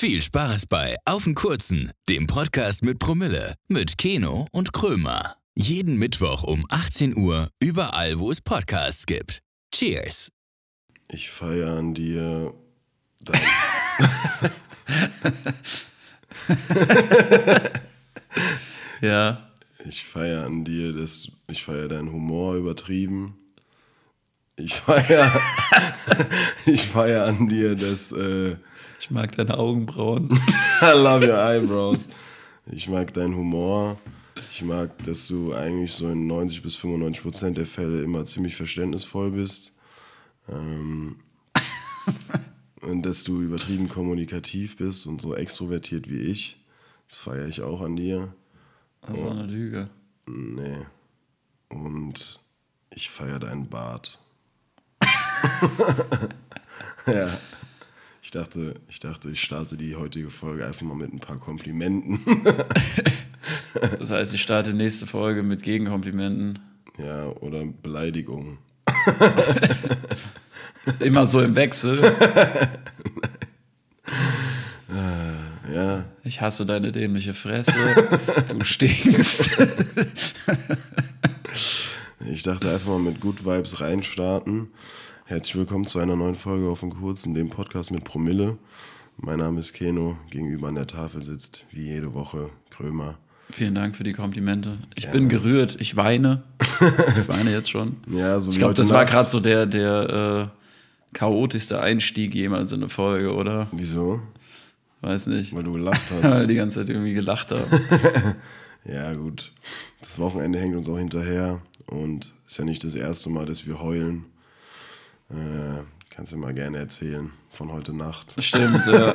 Viel Spaß bei Auf den Kurzen, dem Podcast mit Promille, mit Keno und Krömer. Jeden Mittwoch um 18 Uhr, überall, wo es Podcasts gibt. Cheers! Ich feiere an dir. Dein Ja. ich feiere an dir, dass ich feiere deinen Humor übertrieben. Ich feiere ich feier an dir, dass äh, Ich mag deine Augenbrauen. I love your eyebrows. Ich mag deinen Humor. Ich mag, dass du eigentlich so in 90 bis 95 Prozent der Fälle immer ziemlich verständnisvoll bist. Ähm, und dass du übertrieben kommunikativ bist und so extrovertiert wie ich. Das feiere ich auch an dir. Das ist doch eine Lüge. Nee. Und ich feiere deinen Bart. ja. Ich dachte, ich dachte, ich starte die heutige Folge einfach mal mit ein paar Komplimenten. Das heißt, ich starte nächste Folge mit Gegenkomplimenten. ja, oder Beleidigungen. Immer so im Wechsel. Ja, Ich hasse deine dämliche Fresse. Du stinkst. ich dachte einfach mal mit Good Vibes reinstarten. Herzlich willkommen zu einer neuen Folge auf dem Kurzen, dem Podcast mit Promille. Mein Name ist Keno, gegenüber an der Tafel sitzt wie jede Woche Krömer. Vielen Dank für die Komplimente. Ich bin gerührt. Ich weine. Ich weine jetzt schon. Ja, so Ich glaube, das war Nacht. gerade so der, der äh, chaotischste Einstieg jemals in eine Folge, oder? Wieso? Weiß nicht. Weil du gelacht Weil hast. wir die ganze Zeit irgendwie gelacht haben. Ja, gut. Das Wochenende hängt uns auch hinterher und ist ja nicht das erste Mal, dass wir heulen. Äh, kannst du mal gerne erzählen von heute Nacht. Stimmt, ja.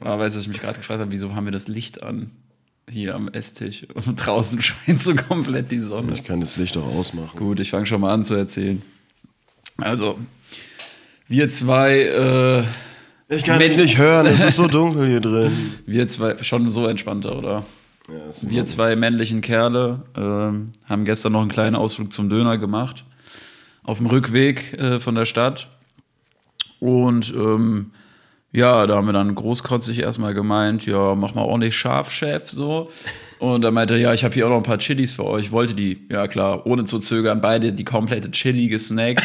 Aber weißt du, was ich mich gerade gefragt habe, wieso haben wir das Licht an? Hier am Esstisch. Und draußen scheint so komplett die Sonne. Ich kann das Licht auch ausmachen. Gut, ich fange schon mal an zu erzählen. Also, wir zwei, äh, Ich kann dich nicht hören, es ist so dunkel hier drin. wir zwei, schon so entspannter, oder? Ja, Wir zwei männlichen Kerle ähm, haben gestern noch einen kleinen Ausflug zum Döner gemacht. Auf dem Rückweg äh, von der Stadt. Und ähm, ja, da haben wir dann großkotzig erstmal gemeint, ja, mach mal ordentlich scharf, Chef, so. Und dann meinte er, ja, ich habe hier auch noch ein paar Chilis für euch. Wollte die, ja klar, ohne zu zögern, beide die komplette Chili gesnackt.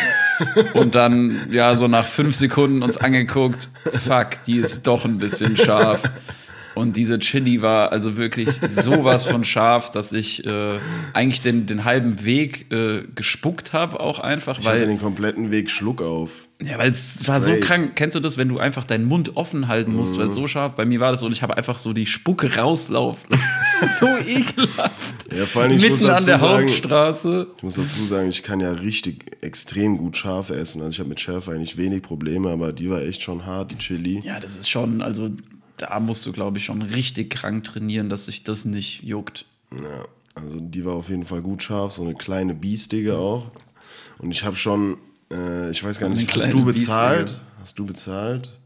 Und dann, ja, so nach fünf Sekunden uns angeguckt, fuck, die ist doch ein bisschen scharf. Und diese Chili war also wirklich sowas von scharf, dass ich äh, eigentlich den, den halben Weg äh, gespuckt habe, auch einfach, Ich hatte weil, den kompletten Weg Schluck auf. ja, weil es war so krank. Kennst du das, wenn du einfach deinen Mund offen halten musst, weil es so scharf? Bei mir war das so und ich habe einfach so die Spucke rauslaufen. So ekelhaft. Ja, vor allem, ich muss Mitten an dazu der sagen- Hauptstraße. Ich muss dazu sagen, ich kann ja richtig extrem gut scharf essen. Also ich habe mit Schärfe eigentlich wenig Probleme, aber die war echt schon hart, die Chili. Ja, das ist schon, also da musst du, glaube ich, schon richtig krank trainieren, dass sich das nicht juckt. Ja, also die war auf jeden Fall gut scharf, so eine kleine Biestige auch. Und ich habe schon, äh, ich weiß gar Eine nicht, hast du bezahlt? Biestige. Hast du bezahlt?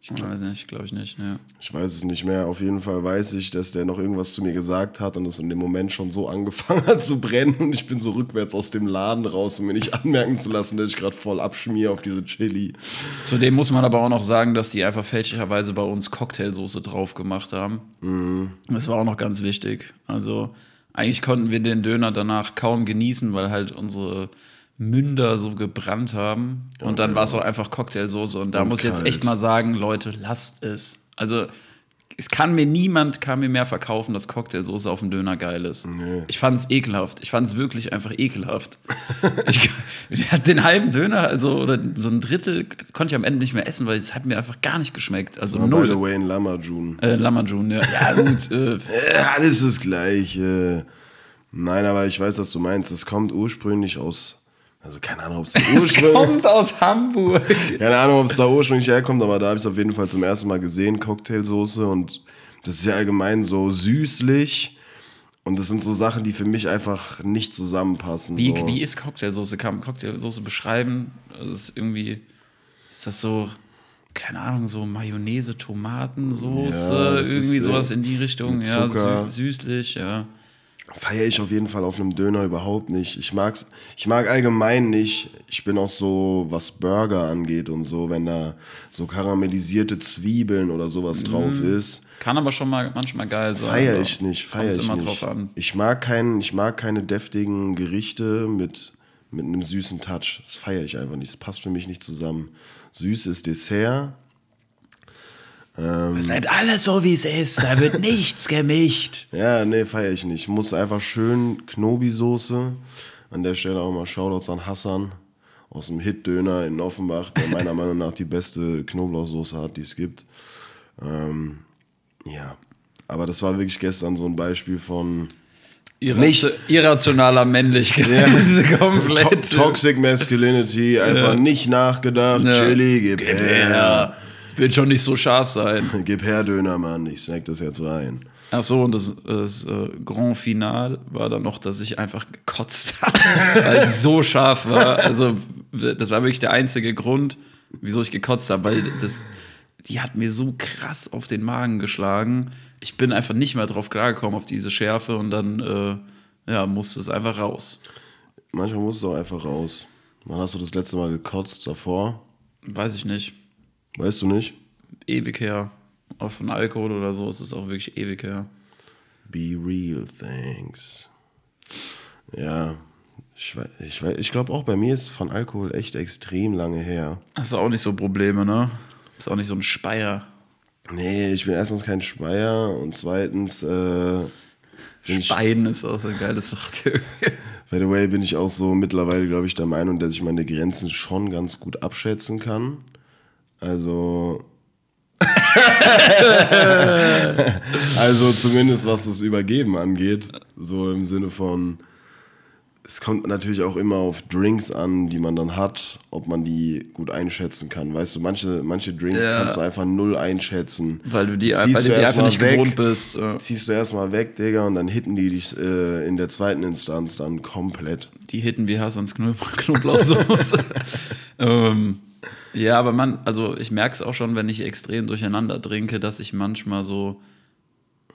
Ich weiß nicht, glaube ich nicht. Ja. Ich weiß es nicht mehr. Auf jeden Fall weiß ich, dass der noch irgendwas zu mir gesagt hat und es in dem Moment schon so angefangen hat zu brennen und ich bin so rückwärts aus dem Laden raus, um mir nicht anmerken zu lassen, dass ich gerade voll abschmier auf diese Chili. Zudem muss man aber auch noch sagen, dass die einfach fälschlicherweise bei uns Cocktailsoße drauf gemacht haben. Das war auch noch ganz wichtig. Also eigentlich konnten wir den Döner danach kaum genießen, weil halt unsere Münder so gebrannt haben. Und dann war es auch einfach Cocktailsoße. Und da Und muss ich jetzt echt mal sagen, Leute, lasst es. Also es kann mir niemand kann mir mehr verkaufen, dass Cocktailsoße auf dem Döner geil ist. Ich fand es ekelhaft. Ich fand es wirklich einfach ekelhaft. ich, den halben Döner, also oder so ein Drittel, konnte ich am Ende nicht mehr essen, weil es hat mir einfach gar nicht geschmeckt. Also By the null. way, ein Lamajun. Äh, Lamajun, ja. Ja, gut. äh, Äh, alles das gleiche. Nein, aber ich weiß, was du meinst. Es kommt ursprünglich aus. Also keine Ahnung, ob es es ursprünglich. kommt aus Hamburg. Keine Ahnung, ob es da ursprünglich herkommt, aber da habe ich es auf jeden Fall zum ersten Mal gesehen, Cocktailsoße. Und das ist ja allgemein so süßlich. Und das sind so Sachen, die für mich einfach nicht zusammenpassen. Wie, so. wie ist Cocktailsoße? Kann man Cocktailsoße beschreiben? Also ist irgendwie, ist das so, keine Ahnung, so Mayonnaise, Tomatensoße, Ja, irgendwie sowas in die Richtung. Ja, süßlich, ja. Feiere ich auf jeden Fall auf einem Döner überhaupt nicht. Ich mag's, ich mag allgemein nicht. Ich bin auch so, was Burger angeht und so, wenn da so karamellisierte Zwiebeln oder sowas drauf ist. Kann aber schon mal manchmal geil sein. Feiere aber ich nicht, feiere kommt ich immer nicht. drauf an. Ich mag keinen, ich mag keine deftigen Gerichte mit, mit einem süßen Touch. Das feiere ich einfach nicht. Das passt für mich nicht zusammen. Süß ist Dessert. Es bleibt alles so, wie es ist. Da wird nichts gemischt. Ja, nee, feiere ich nicht. Muss einfach schön Knobi-Soße. An der Stelle auch mal Shoutouts an Hassan aus dem Hit-Döner in Offenbach, der meiner Meinung nach die beste Knoblauchsoße hat, die es gibt. Ähm, ja, aber das war wirklich gestern so ein Beispiel von Nicht- irrationaler Männlichkeit. to Komplett. Toxic Masculinity, einfach nicht nachgedacht, Ja. Chili, gib, her. Wird schon nicht so scharf sein. Gib her, Döner, Mann, ich snack das jetzt rein. Ach so, und das, das äh, Grand Final war dann noch, dass ich einfach gekotzt habe, weil es so scharf war. Also, das war wirklich der einzige Grund, wieso ich gekotzt habe, weil das, die hat mir so krass auf den Magen geschlagen. Ich bin einfach nicht mehr drauf klargekommen, auf diese Schärfe, und dann äh, ja, musste es einfach raus. Manchmal muss es auch einfach raus. Wann hast du das letzte Mal gekotzt davor? Weiß ich nicht. Weißt du nicht? Ewig her. Auch von Alkohol oder so ist es auch wirklich ewig her. Be real, thanks. Ja, ich, ich, ich glaube auch bei mir ist von Alkohol echt extrem lange her. Hast du auch nicht so Probleme, ne? Bist auch nicht so ein Speier. Nee, ich bin erstens kein Speier und zweitens, äh, Speien ist auch so ein geiles Wort. by the way, bin ich auch so mittlerweile, glaube ich, der Meinung, dass ich meine Grenzen schon ganz gut abschätzen kann. Also. also zumindest was das Übergeben angeht. So im Sinne von. Es kommt natürlich auch immer auf Drinks an, die man dann hat, ob man die gut einschätzen kann. Weißt du, manche, manche Drinks Ja. kannst du einfach null einschätzen. Weil du die, Ziehst weil du die einfach nicht weg. gewohnt bist. Ja. Ziehst du erstmal weg, Digga, und dann hitten die dich äh, in der zweiten Instanz dann komplett. Die hitten wie Hassans Knob Knoblauchsoße. ähm, ja, aber man, also ich merke es auch schon, wenn ich extrem durcheinander trinke, dass ich manchmal so,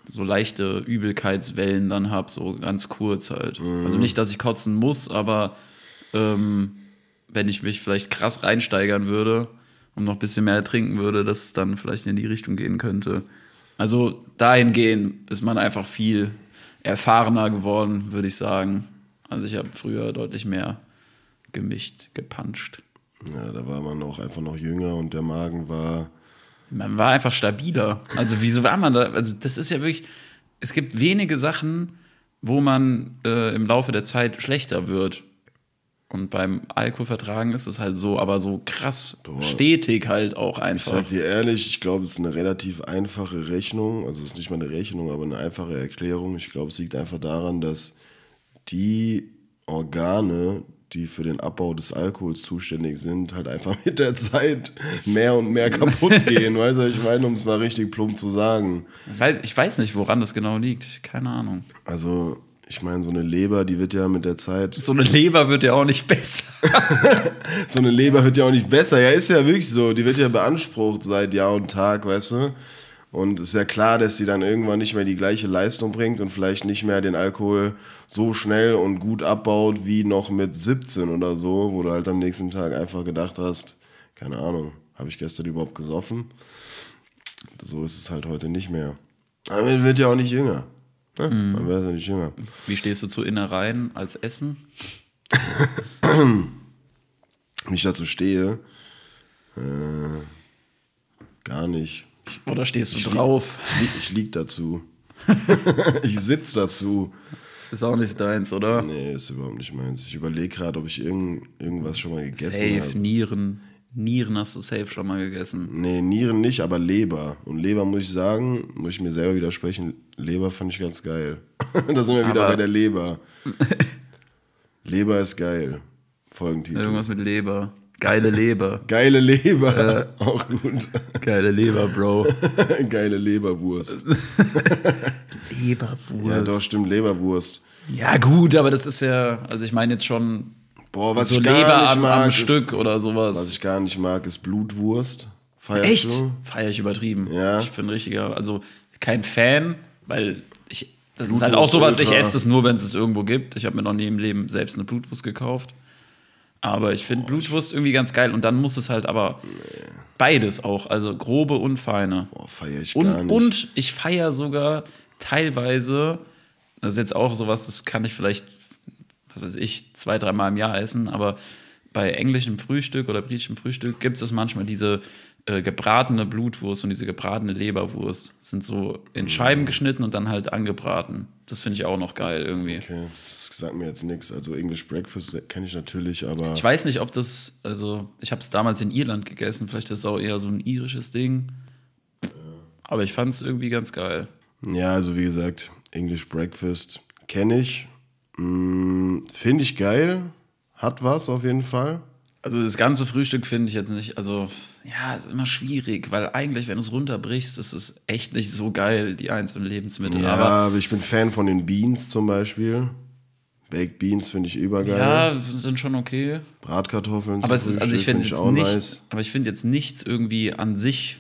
so leichte Übelkeitswellen dann habe, so ganz kurz halt. Also nicht, dass ich kotzen muss, aber ähm, wenn ich mich vielleicht krass reinsteigern würde und noch ein bisschen mehr trinken würde, dass es dann vielleicht in die Richtung gehen könnte. Also dahingehend ist man einfach viel erfahrener geworden, würde ich sagen. Also ich habe früher deutlich mehr gemischt, gepanscht. Ja, da war man auch einfach noch jünger und der Magen war. Man war einfach stabiler. Also wieso war man da? Also das ist ja wirklich, es gibt wenige Sachen, wo man äh, im Laufe der Zeit schlechter wird. Und beim Alkoholvertragen ist es halt so, aber so krass stetig halt auch Ich einfach. sag dir ehrlich, ich glaube, es ist eine relativ einfache Rechnung. Also es ist nicht mal eine Rechnung, aber eine einfache Erklärung. Ich glaube, es liegt einfach daran, dass die Organe, die für den Abbau des Alkohols zuständig sind, halt einfach mit der Zeit mehr und mehr kaputt gehen. weißt du, ich meine, um es mal richtig plump zu sagen. Ich weiß, ich weiß nicht, woran das genau liegt. Keine Ahnung. Also, ich meine, so eine Leber, die wird ja mit der Zeit So eine Leber wird ja auch nicht besser. so eine Leber wird ja auch nicht besser. Ja, ist ja wirklich so. Die wird ja beansprucht seit Jahr und Tag, weißt du? Und ist ja klar, dass sie dann irgendwann nicht mehr die gleiche Leistung bringt und vielleicht nicht mehr den Alkohol so schnell und gut abbaut wie noch mit 17 oder so, wo du halt am nächsten Tag einfach gedacht hast, keine Ahnung, habe ich gestern überhaupt gesoffen? So ist es halt heute nicht mehr. Aber man wird ja auch nicht jünger. Ne? Man wird ja nicht jünger. Wie stehst du zu Innereien als Essen? Wie ich dazu stehe, äh, gar nicht. Oder stehst du Ich- drauf? Ich lieg, ich lieg dazu. ich sitz dazu. Ist auch nicht deins, oder? Nee, ist überhaupt nicht meins. Ich überlege gerade, ob ich irgend, irgendwas schon mal gegessen Safe, habe. Nieren. Nieren hast du safe schon mal gegessen. Nee, Nieren nicht, aber Leber. Und Leber muss ich sagen, muss ich mir selber widersprechen, Leber fand ich ganz geil. da sind wir wieder Aber- bei der Leber. Leber ist geil. Folgentitel. Irgendwas mit Leber. Geile Leber. Geile Leber. Auch gut. Geile Leber, Bro. Geile Leberwurst. Leberwurst. Ja, doch, stimmt, Leberwurst. Ja, gut, aber das ist ja, also ich meine jetzt schon Boah, was so ich gar Leber nicht am, mag, am ist, Stück oder Was sowas. ich gar nicht mag, ist Blutwurst. Feierst Echt? du? Feier ich übertrieben. Ja. Ich bin richtiger, also kein Fan, weil ich Das ist halt auch sowas, ich esse das nur, wenn es es irgendwo gibt. Ich habe mir noch nie im Leben selbst eine Blutwurst gekauft. Aber ich finde Blutwurst irgendwie ganz geil. Und dann muss es halt aber beides auch, also grobe und feine. Boah, feier ich Und, gar nicht. und ich feiere sogar teilweise, das ist jetzt auch sowas, das kann ich vielleicht, was weiß ich, zwei, dreimal im Jahr essen, aber bei englischem Frühstück oder britischem Frühstück gibt es manchmal diese äh, gebratene Blutwurst und diese gebratene Leberwurst. Sind so in Scheiben geschnitten und dann halt angebraten. Das finde ich auch noch geil irgendwie. Okay, das sagt mir jetzt nichts. Also English Breakfast kenne ich natürlich, aber Ich weiß nicht, ob das, also ich habe es damals in Irland gegessen, vielleicht ist es auch eher so ein irisches Ding. Aber ich fand es irgendwie ganz geil. ja, also wie gesagt, English Breakfast kenne ich. Mm, Finde ich geil. Hat was auf jeden Fall. Also das ganze Frühstück finde ich jetzt nicht, also ja, es ist immer schwierig, weil eigentlich, wenn du es runterbrichst, ist es echt nicht so geil, die einzelnen Lebensmittel. Ja, Aber aber ich bin Fan von den Beans zum Beispiel. Baked Beans finde ich übergeil. ja, sind schon okay. Bratkartoffeln. Aber es ist, also ich finde find jetzt nicht, nice. aber ich finde jetzt nichts irgendwie an sich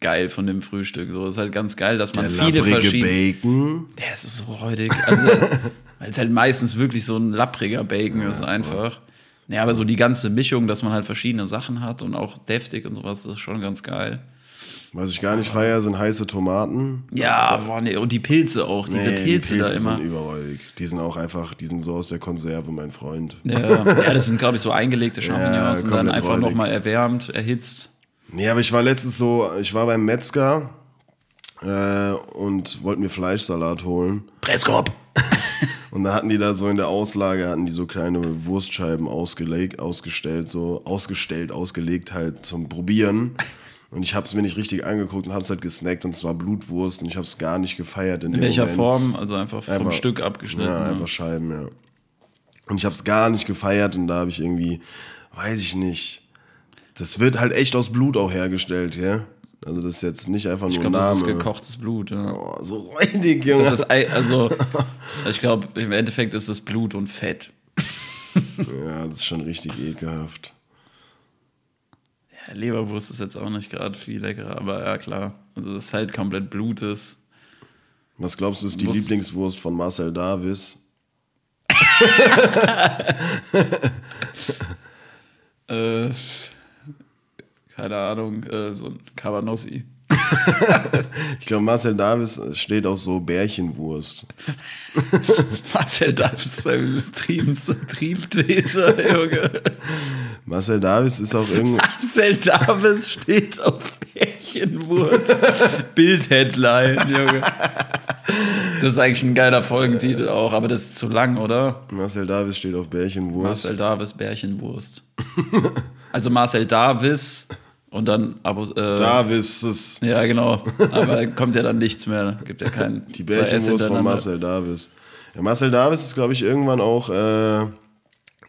geil von dem Frühstück. So, es ist halt ganz geil, dass man Der viele verschiedene. Bacon. Der ist so räudig. Also, weil es halt meistens wirklich so ein lappriger Bacon ist einfach. Ja, aber so die ganze Mischung, dass man halt verschiedene Sachen hat und auch deftig und sowas, das ist schon ganz geil. Was ich gar nicht feiere, sind heiße Tomaten. Ja, boah, nee. und die Pilze auch, diese Nee, Pilze, die da Pilze immer. sind überräudig. Die sind auch einfach, die sind so aus der Konserve, mein Freund. Ja, ja, das sind, glaube ich, so eingelegte Champignons und dann einfach nochmal erwärmt, erhitzt. Nee, aber ich war letztens so, ich war beim Metzger äh, und wollte mir Fleischsalat holen. Presskorb! Und da hatten die da so in der Auslage, hatten die so kleine Wurstscheiben ausgelegt, ausgestellt, so ausgestellt, ausgelegt halt zum Probieren. Und ich habe es mir nicht richtig angeguckt und habe es halt gesnackt und es war Blutwurst und ich habe es gar nicht gefeiert in, In welcher Moment. Form? Also einfach vom Einfach- Stück abgeschnitten. Ja, ne? einfach Scheiben, ja. Und ich habe es gar nicht gefeiert und da habe ich irgendwie, weiß ich nicht. Das wird halt echt aus Blut auch hergestellt, ja. Also das ist jetzt nicht einfach nur Ich glaube, das Name. ist gekochtes Blut. Ja. Oh, so räudig, Junge. Das ist also, ich glaube, im Endeffekt ist das Blut und Fett. ja, das ist schon richtig ekelhaft. Ja, Leberwurst ist jetzt auch nicht gerade viel leckerer, aber ja klar. Also das ist halt komplett Blut ist. Was glaubst du, ist die Muss- Lieblingswurst von Marcel Davis? Äh, keine Ahnung, äh, so ein Cabanossi. Ich glaube, Marcel Davis steht auf so Bärchenwurst. Marcel Davis ist ein Triebtäter, Junge. Marcel Davis ist auch irgendwie. Marcel Davis steht auf Bärchenwurst. Bild-Headline, Junge. Das ist eigentlich ein geiler Folgentitel auch, aber das ist zu lang, oder? Marcel Davis steht auf Bärchenwurst. Marcel Davis Bärchenwurst. Also Marcel Davis und dann Abo, äh, Davis ist Ja, genau. Aber kommt ja dann nichts mehr. Gibt ja keinen die Bärchenwurst von. Marcel Davis. Ja, Marcel Davis ist, glaube ich, irgendwann auch äh,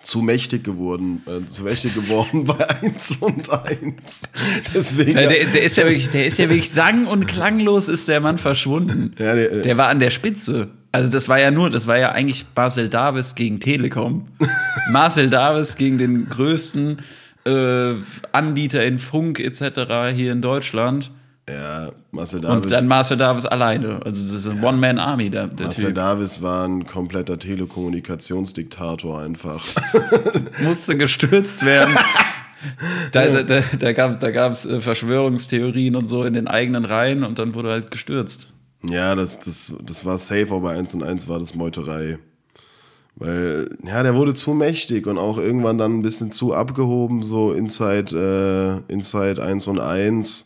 zu mächtig geworden, äh, zu mächtig geworden bei 1 und 1. Deswegen. Ja, der, der ist ja wirklich, der ist ja wirklich sang- und klanglos ist der Mann verschwunden. Ja, der- äh, der war an der Spitze. Also das war ja nur, das war ja eigentlich Marcel Davis gegen Telekom. Marcel Davis gegen den größten äh, Anbieter in Funk etc. hier in Deutschland. ja, Marcel Davis. Und dann Marcel Davis alleine. Also das ist ein One-Man-Army, der, der Marcel Typ. Davis war ein kompletter Telekommunikationsdiktator einfach. musste gestürzt werden. Da, da, da, da gab da gab's, äh, Verschwörungstheorien und so in den eigenen Reihen und dann wurde halt gestürzt. Ja, das, das, das war safe, aber 1 und 1 war das Meuterei. Weil, ja, der wurde zu mächtig und auch irgendwann dann ein bisschen zu abgehoben, so Inside, äh, Inside 1 und 1.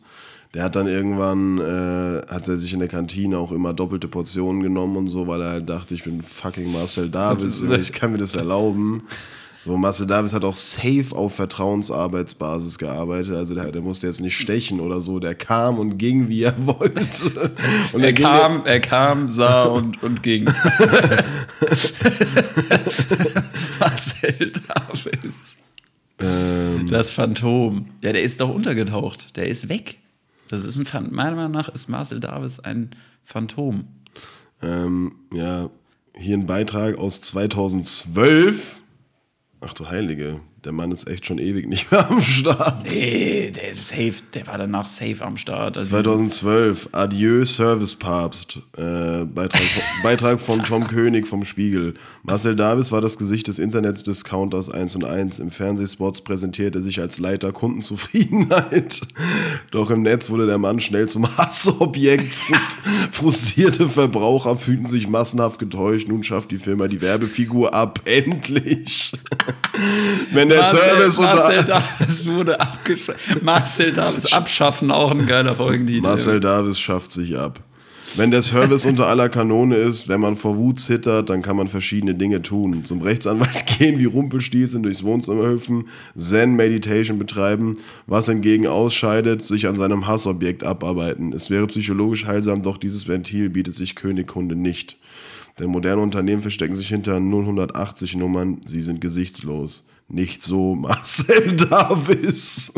Der hat dann irgendwann, äh, hat er sich in der Kantine auch immer doppelte Portionen genommen und so, weil er halt dachte, ich bin fucking Marcel Davis, ich kann mir das erlauben. So, Marcel Davis hat auch safe auf Vertrauensarbeitsbasis gearbeitet. Also der, der musste jetzt nicht stechen oder so. Der kam und ging, wie er wollte. Und Er ging kam, er kam, sah und, und ging. Marcel Davis. Ähm, Das Phantom. Ja, der ist doch untergetaucht. Der ist weg. Das ist ein Phan Meiner Meinung nach ist Marcel Davis ein Phantom. ähm, ja, hier ein Beitrag aus 2012. Ach du Heilige. Der Mann ist echt schon ewig nicht mehr am Start. Nee, der, safe, der war danach safe am Start. Also 2012, Adieu Service Papst, äh, Beitrag, von, Beitrag von Tom König vom Spiegel. Marcel Davis war das Gesicht des Internets-Discounters 1 und 1. Im Fernsehspots präsentierte er sich als Leiter Kundenzufriedenheit. Doch im Netz wurde der Mann schnell zum Hassobjekt. Frust, frustrierte Verbraucher fühlten sich massenhaft getäuscht. Nun schafft die Firma die Werbefigur ab. Endlich. Wenn der Marcel, Service unter Marcel Davis wurde abgeschafft. Marcel Davis abschaffen, auch ein geiler Folgentitel. Marcel Davis schafft sich ab. Wenn der Service unter aller Kanone ist, wenn man vor Wut zittert, dann kann man verschiedene Dinge tun. Zum Rechtsanwalt gehen, wie Rumpelstilzchen durchs Wohnzimmer hüpfen, Zen Meditation betreiben, was hingegen ausscheidet, sich an seinem Hassobjekt abarbeiten. Es wäre psychologisch heilsam, doch dieses Ventil bietet sich Königkunde nicht. Denn moderne Unternehmen verstecken sich hinter 080 Nummern, sie sind gesichtslos. Nicht so Marcel Davis.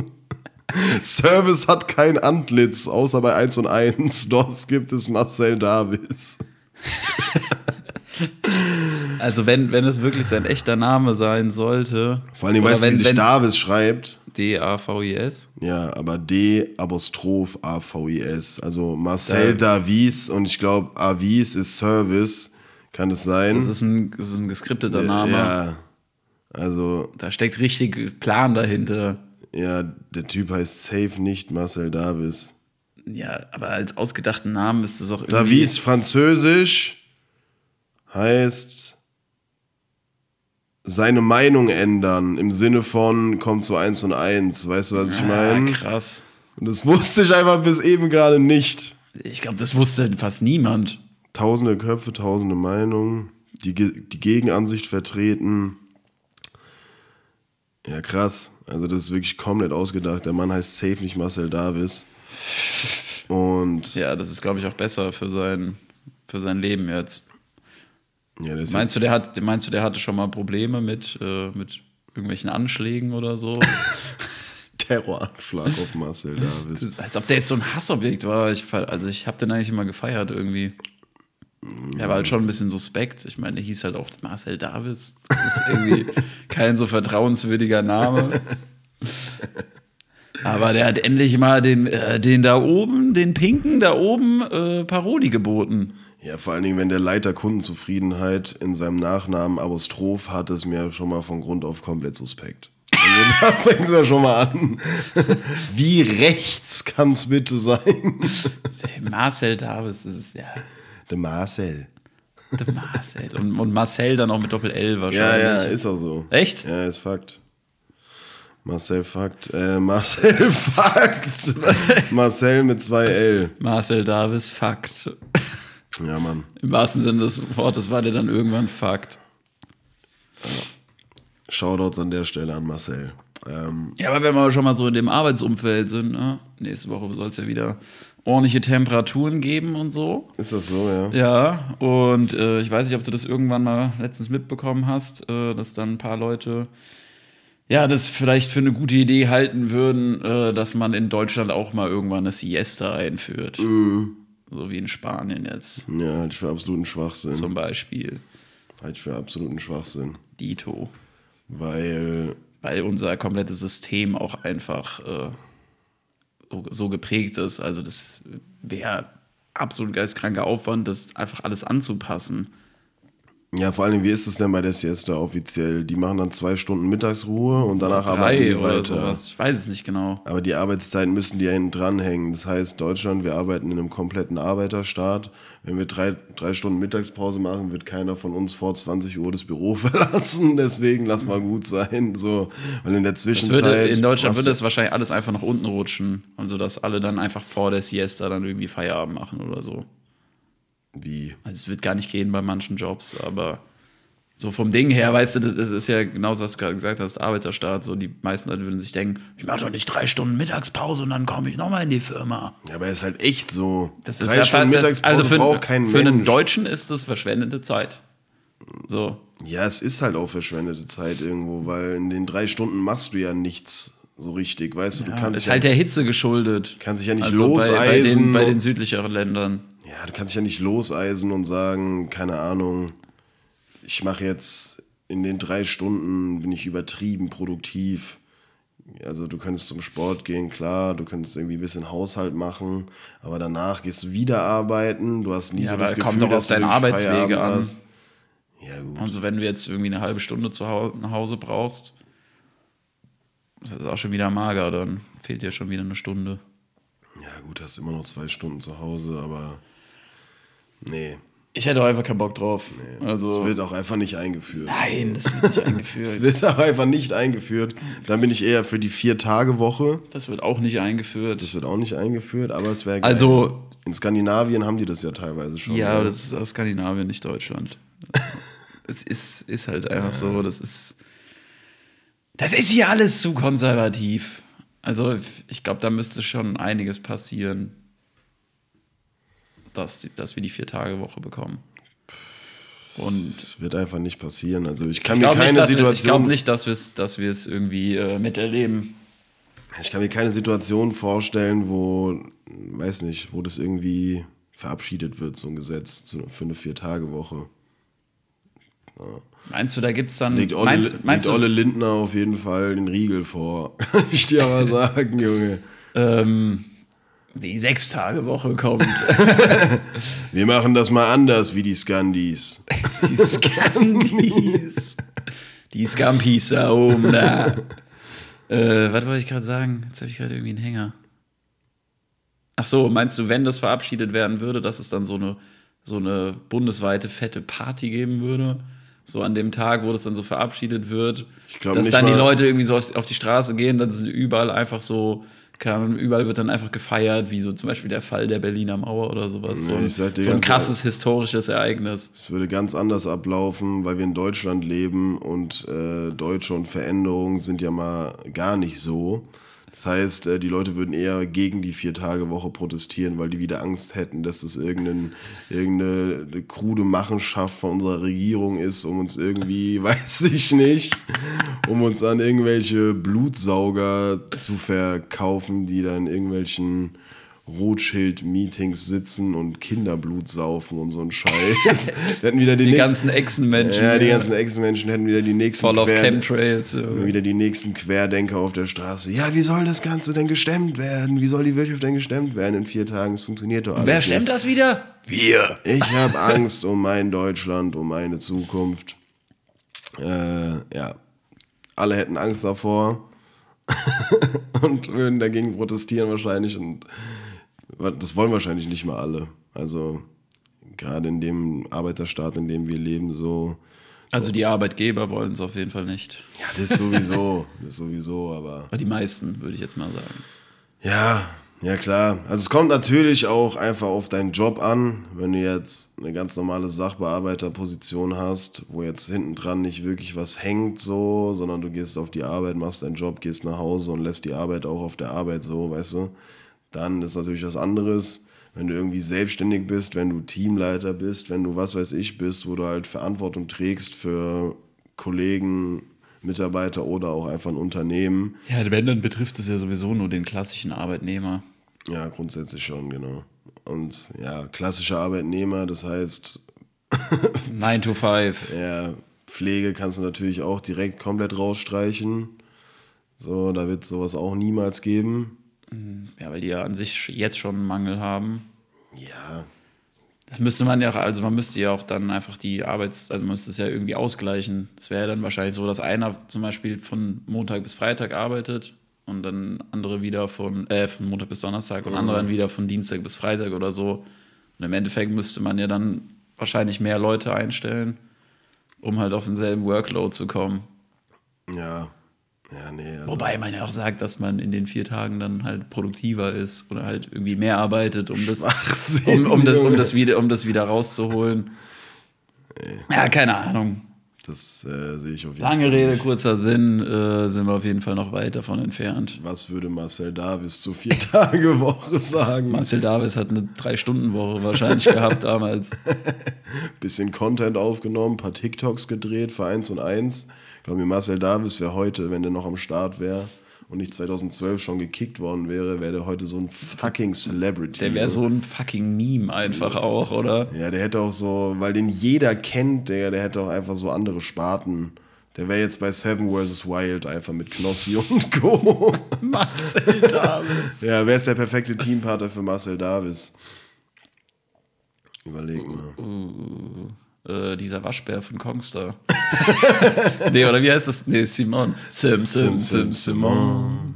Service hat kein Antlitz, außer bei 1 und 1. Dort gibt es Marcel Davis. Also wenn, wenn es wirklich sein echter Name sein sollte. Vor allem, weißt du, wie sich Davis schreibt? D-A-V-I-S. Ja, aber D Apostroph A V I S. Also Marcel Da- Davis und ich glaube Avis ist Service. Kann es sein? Das ist ein, das ist ein geskripteter Name. Ja. Also, Da steckt richtig Plan dahinter. ja, der Typ heißt safe nicht Marcel Davis. Ja, aber als ausgedachten Namen ist das auch irgendwie. Davis Französisch heißt seine Meinung ändern im Sinne von kommt zu 1 und 1. Weißt du, was ich Ah, meine? krass. Und das wusste ich einfach bis eben gerade nicht. Ich glaube, das wusste fast niemand. Tausende Köpfe, tausende Meinungen, die, die Gegenansicht vertreten. Ja, krass. Also, das ist wirklich komplett ausgedacht. Der Mann heißt safe nicht Marcel Davis. Und Ja, das ist, glaube ich, auch besser für sein, für sein Leben jetzt. ja, Meinst du, der hat, meinst du, der hatte schon mal Probleme mit, äh, mit irgendwelchen Anschlägen oder so? Terroranschlag auf Marcel Davis. Als ob der jetzt so ein Hassobjekt war. Ich, also ich habe den eigentlich immer gefeiert irgendwie. Er war halt schon ein bisschen suspekt. Ich meine, der hieß halt auch Marcel Davis. Das ist irgendwie kein so vertrauenswürdiger Name. Aber der hat endlich mal den, äh, den da oben, den Pinken da oben äh, Paroli geboten. Ja, vor allen Dingen, wenn der Leiter Kundenzufriedenheit in seinem Nachnamen Apostroph hat, ist mir schon mal von Grund auf komplett suspekt. Also da fängt es ja schon mal an. Wie rechts kann es bitte sein? Marcel Davis, das ist ja Der Marcel. der Marcel. Und, und Marcel dann auch mit Doppel-L Ja, wahrscheinlich. ja, ist auch so. Echt? Ja, ist Fakt. Marcel Fakt. Äh, Marcel Fakt. Marcel mit zwei L. Marcel Davis, Fakt. Ja, Mann. Im wahrsten Sinne des Wortes war der dann irgendwann Fakt. Shoutouts an der Stelle an Marcel. Ähm, Ja, aber wenn wir schon mal so in dem Arbeitsumfeld sind, ne? nächste Woche soll es ja wieder ordentliche Temperaturen geben und so. ist das so, ja? Ja, und äh, ich weiß nicht, ob du das irgendwann mal letztens mitbekommen hast, äh, dass dann ein paar Leute ja, das vielleicht für eine gute Idee halten würden, äh, dass man in Deutschland auch mal irgendwann eine Siesta einführt. So wie in Spanien jetzt Ja, halte ich für absoluten Schwachsinn. zum Beispiel. Halte ich für absoluten Schwachsinn. Dito. Weil, weil unser komplettes System auch einfach äh, so, geprägt ist. Also das wäre absolut geistkranker Aufwand, das einfach alles anzupassen. Ja, vor allem, wie ist es denn bei der Siesta offiziell? Die machen dann zwei Stunden Mittagsruhe und danach arbeiten Drei die oder weiter. sowas. Ich weiß es nicht genau. Aber die Arbeitszeiten müssen die ja hinten dranhängen. Das heißt, Deutschland, wir arbeiten in einem kompletten Arbeiterstaat. Wenn wir drei, drei Stunden Mittagspause machen, wird keiner von uns vor 20 Uhr das Büro verlassen. Deswegen lass mal gut sein. So. Weil in der Zwischenzeit. würde, in Deutschland würde es wahrscheinlich alles einfach nach unten rutschen. Also dass alle dann einfach vor der Siesta dann irgendwie Feierabend machen oder so. Wie? Also es wird gar nicht gehen bei manchen Jobs, aber so vom Ding her, weißt du, das ist, ist ja genauso, was du gerade gesagt hast, Arbeiterstaat. So die meisten Leute würden sich denken, ich mache doch nicht drei Stunden Mittagspause und dann komme ich nochmal in die Firma. Ja, aber es ist halt echt so. Das ist drei ja Stunden das, Mittagspause also für, braucht kein für einen Mensch. Deutschen ist das verschwendete Zeit. So. Ja, es ist halt auch verschwendete Zeit irgendwo, weil in den drei Stunden machst du ja nichts so richtig, weißt du, du kannst ist ja, halt der Hitze geschuldet. kannst dich ja nicht also bei, bei, den, loseisen bei den südlicheren Ländern. Ja, du kannst dich ja nicht loseisen und sagen, keine Ahnung, ich mache jetzt in den drei Stunden bin ich übertrieben produktiv. Also du könntest zum Sport gehen, klar, du könntest irgendwie ein bisschen Haushalt machen, aber danach gehst du wieder arbeiten. Du hast nie Ja, so das Gefühl, kommt doch auf deine Arbeitswege an. hast. Ja gut. Also wenn du jetzt irgendwie eine halbe Stunde zu nach Hause brauchst, das ist auch schon wieder mager, dann fehlt dir schon wieder eine Stunde. Ja gut, hast immer noch zwei Stunden zu Hause, aber nee. Ich hätte auch einfach keinen Bock drauf. Es Also, wird auch einfach nicht eingeführt. nein, das wird nicht Es eingeführt. wird auch einfach nicht eingeführt. Dann bin ich eher für die Vier-Tage-Woche. Das wird auch nicht eingeführt. Das wird auch nicht eingeführt, aber es wäre Also, In Skandinavien haben die das ja teilweise schon. ja, ne? aber das ist aus Skandinavien, nicht Deutschland. Es ist, ist halt einfach so, das ist. Das ist hier alles zu konservativ. Also, ich glaube, da müsste schon einiges passieren, dass, die- dass wir die Vier-Tage-Woche bekommen. Und Das wird einfach nicht passieren. Also ich kann ich mir keine nicht, dass wir- ich Situation, glaube nicht, dass wir es dass irgendwie äh, miterleben. ich kann mir keine Situation vorstellen, wo, weiß nicht, wo das irgendwie verabschiedet wird, so ein Gesetz für eine Vier-Tage-Woche. Meinst du, da gibt es dann. Legt Olle, meinst, meinst legt Olle Lindner auf jeden Fall den Riegel vor. Ich dir aber sagen, Junge. ähm, die Sechs-Tage-Woche kommt? Wir machen das mal anders wie die Skandis. Die Scampis. Die Scampis da oben da. Äh, was wollte ich gerade sagen? Jetzt habe ich gerade irgendwie einen Hänger. Ach so, meinst du, wenn das verabschiedet werden würde, dass es dann so eine, so eine bundesweite fette Party geben würde? So an dem Tag, wo das dann so verabschiedet wird, Ich glaub dass dann die Leute irgendwie so auf, auf die Straße gehen, dann sind überall einfach so, keine Ahnung, überall wird dann einfach gefeiert, wie so zum Beispiel der Fall der Berliner Mauer oder sowas. so Nee, ein, sag dir so ein krasses historisches Ereignis. Es würde ganz anders ablaufen, weil wir in Deutschland leben und äh, Deutsche und Veränderungen sind ja mal gar nicht so. Das heißt, äh, die Leute würden eher gegen die Vier-Tage-Woche protestieren, weil die wieder Angst hätten, dass das irgendein, irgendeine eine krude Machenschaft von unserer Regierung ist, um uns irgendwie, weiß ich nicht, um uns an irgendwelche Blutsauger zu verkaufen, die dann irgendwelchen Rothschild-Meetings sitzen und Kinderblut saufen und so ein Scheiß. Hätten wieder die, Die ganzen Echsenmenschen. ja, die ganzen Ex-Menschen hätten wieder die nächsten Voll auf Chemtrails. Wieder die nächsten Querdenker auf der Straße. Ja, wie soll das Ganze denn gestemmt werden? Wie soll die Wirtschaft denn gestemmt werden in vier Tagen? Es funktioniert doch alles. Wer stemmt das wieder? Wir. Ich habe Angst um mein Deutschland, um meine Zukunft. Äh, ja, alle hätten Angst davor und würden dagegen protestieren wahrscheinlich. Und das wollen wahrscheinlich nicht mal alle. Also gerade in dem Arbeiterstaat, in dem wir leben, so. Also die Arbeitgeber wollen es auf jeden Fall nicht. Ja, das sowieso, das sowieso, aber Aber die meisten, würde ich jetzt mal sagen. Ja, ja klar. Also es kommt natürlich auch einfach auf deinen Job an. Wenn du jetzt eine ganz normale Sachbearbeiterposition hast, wo jetzt hinten dran nicht wirklich was hängt so, sondern du gehst auf die Arbeit, machst deinen Job, gehst nach Hause und lässt die Arbeit auch auf der Arbeit so, weißt du, dann ist natürlich was anderes. Wenn du irgendwie selbstständig bist, wenn du Teamleiter bist, wenn du was weiß ich bist, wo du halt Verantwortung trägst für Kollegen, Mitarbeiter oder auch einfach ein Unternehmen, Ja, wenn, dann betrifft es ja sowieso nur den klassischen Arbeitnehmer. Ja, grundsätzlich schon, genau. Und ja, klassischer Arbeitnehmer, das heißt, 9 to 5. ja, Pflege kannst du natürlich auch direkt komplett rausstreichen. So, da wird sowas auch niemals geben. Ja, weil die ja an sich jetzt schon einen Mangel haben. Ja, Das müsste man ja auch, also man müsste ja auch dann einfach die Arbeits-, also man müsste es ja irgendwie ausgleichen. Es wäre ja dann wahrscheinlich so, dass einer zum Beispiel von Montag bis Freitag arbeitet und dann andere wieder von, äh, von Montag bis Donnerstag und andere dann wieder von Dienstag bis Freitag oder so. Und im Endeffekt müsste man ja dann wahrscheinlich mehr Leute einstellen, um halt auf denselben Workload zu kommen. ja, ja, nee. Also, Wobei man ja auch sagt, dass man in den vier Tagen dann halt produktiver ist oder halt irgendwie mehr arbeitet, um das, um, um das, um das, wieder, um das wieder rauszuholen. Ja, keine Ahnung. das äh, sehe ich auf jeden Lange Fall. Rede, nicht. kurzer Sinn, äh, sind wir auf jeden Fall noch weit davon entfernt. Was würde Marcel Davis zur Vier-Tage-Woche sagen? Marcel Davis hat eine Drei-Stunden-Woche wahrscheinlich gehabt damals. Bisschen Content aufgenommen, paar TikToks gedreht für eins und eins. Ich glaube mir, Marcel Davis wäre heute, wenn der noch am Start wäre, und nicht 2012 schon gekickt worden wäre, wäre der heute so ein fucking Celebrity. Der wäre so ein fucking Meme einfach auch, oder? Ja, der hätte auch so, weil den jeder kennt, der, der hätte auch einfach so andere Sparten. Der wäre jetzt bei Seven vs. Wild einfach mit Knossi und Co. Marcel Davis. ja, wer ist der perfekte Teampartner für Marcel Davis? Überleg mal. Äh, dieser Waschbär von Kongstar. nee, oder wie heißt das? Nee, Simon. Sim, Sim, Sim, Simon.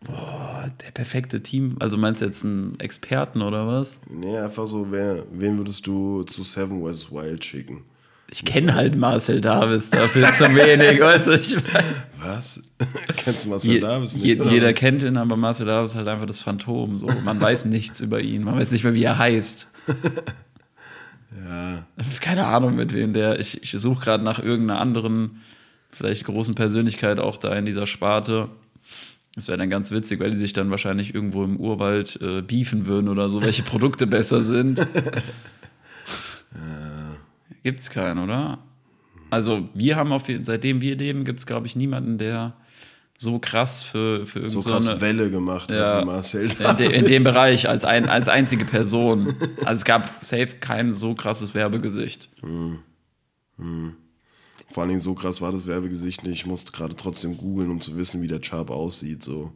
Boah, der perfekte Team. Also meinst du jetzt einen Experten oder was? Nee, einfach so, wer, wen würdest du zu Seven vs. Wild schicken? Ich kenne halt Marcel Davis, dafür zu wenig, weißt du, ich mein, Was? Kennst du Marcel je, Davis nicht? je? Jeder kennt ihn, aber Marcel Davis ist halt einfach das Phantom. So. Man weiß nichts über ihn, man weiß nicht mehr, wie er heißt. Ja. Keine Ahnung, mit wem der. Ich, ich suche gerade nach irgendeiner anderen, vielleicht großen Persönlichkeit auch da in dieser Sparte. Das wäre dann ganz witzig, weil die sich dann wahrscheinlich irgendwo im Urwald äh, beefen würden oder so, welche Produkte besser sind. Gibt's keinen, oder? Also, wir haben auf jeden seitdem wir leben, gibt es, glaube ich, niemanden, der so krass für, für So irgendeine. krass Welle gemacht Ja. hat wie Marcel in, de, in dem Bereich als, ein, als einzige Person. Also es gab safe kein so krasses Werbegesicht. Vor allen Dingen so krass war das Werbegesicht nicht. Ich musste gerade trotzdem googeln, um zu wissen, wie der Chub aussieht. So.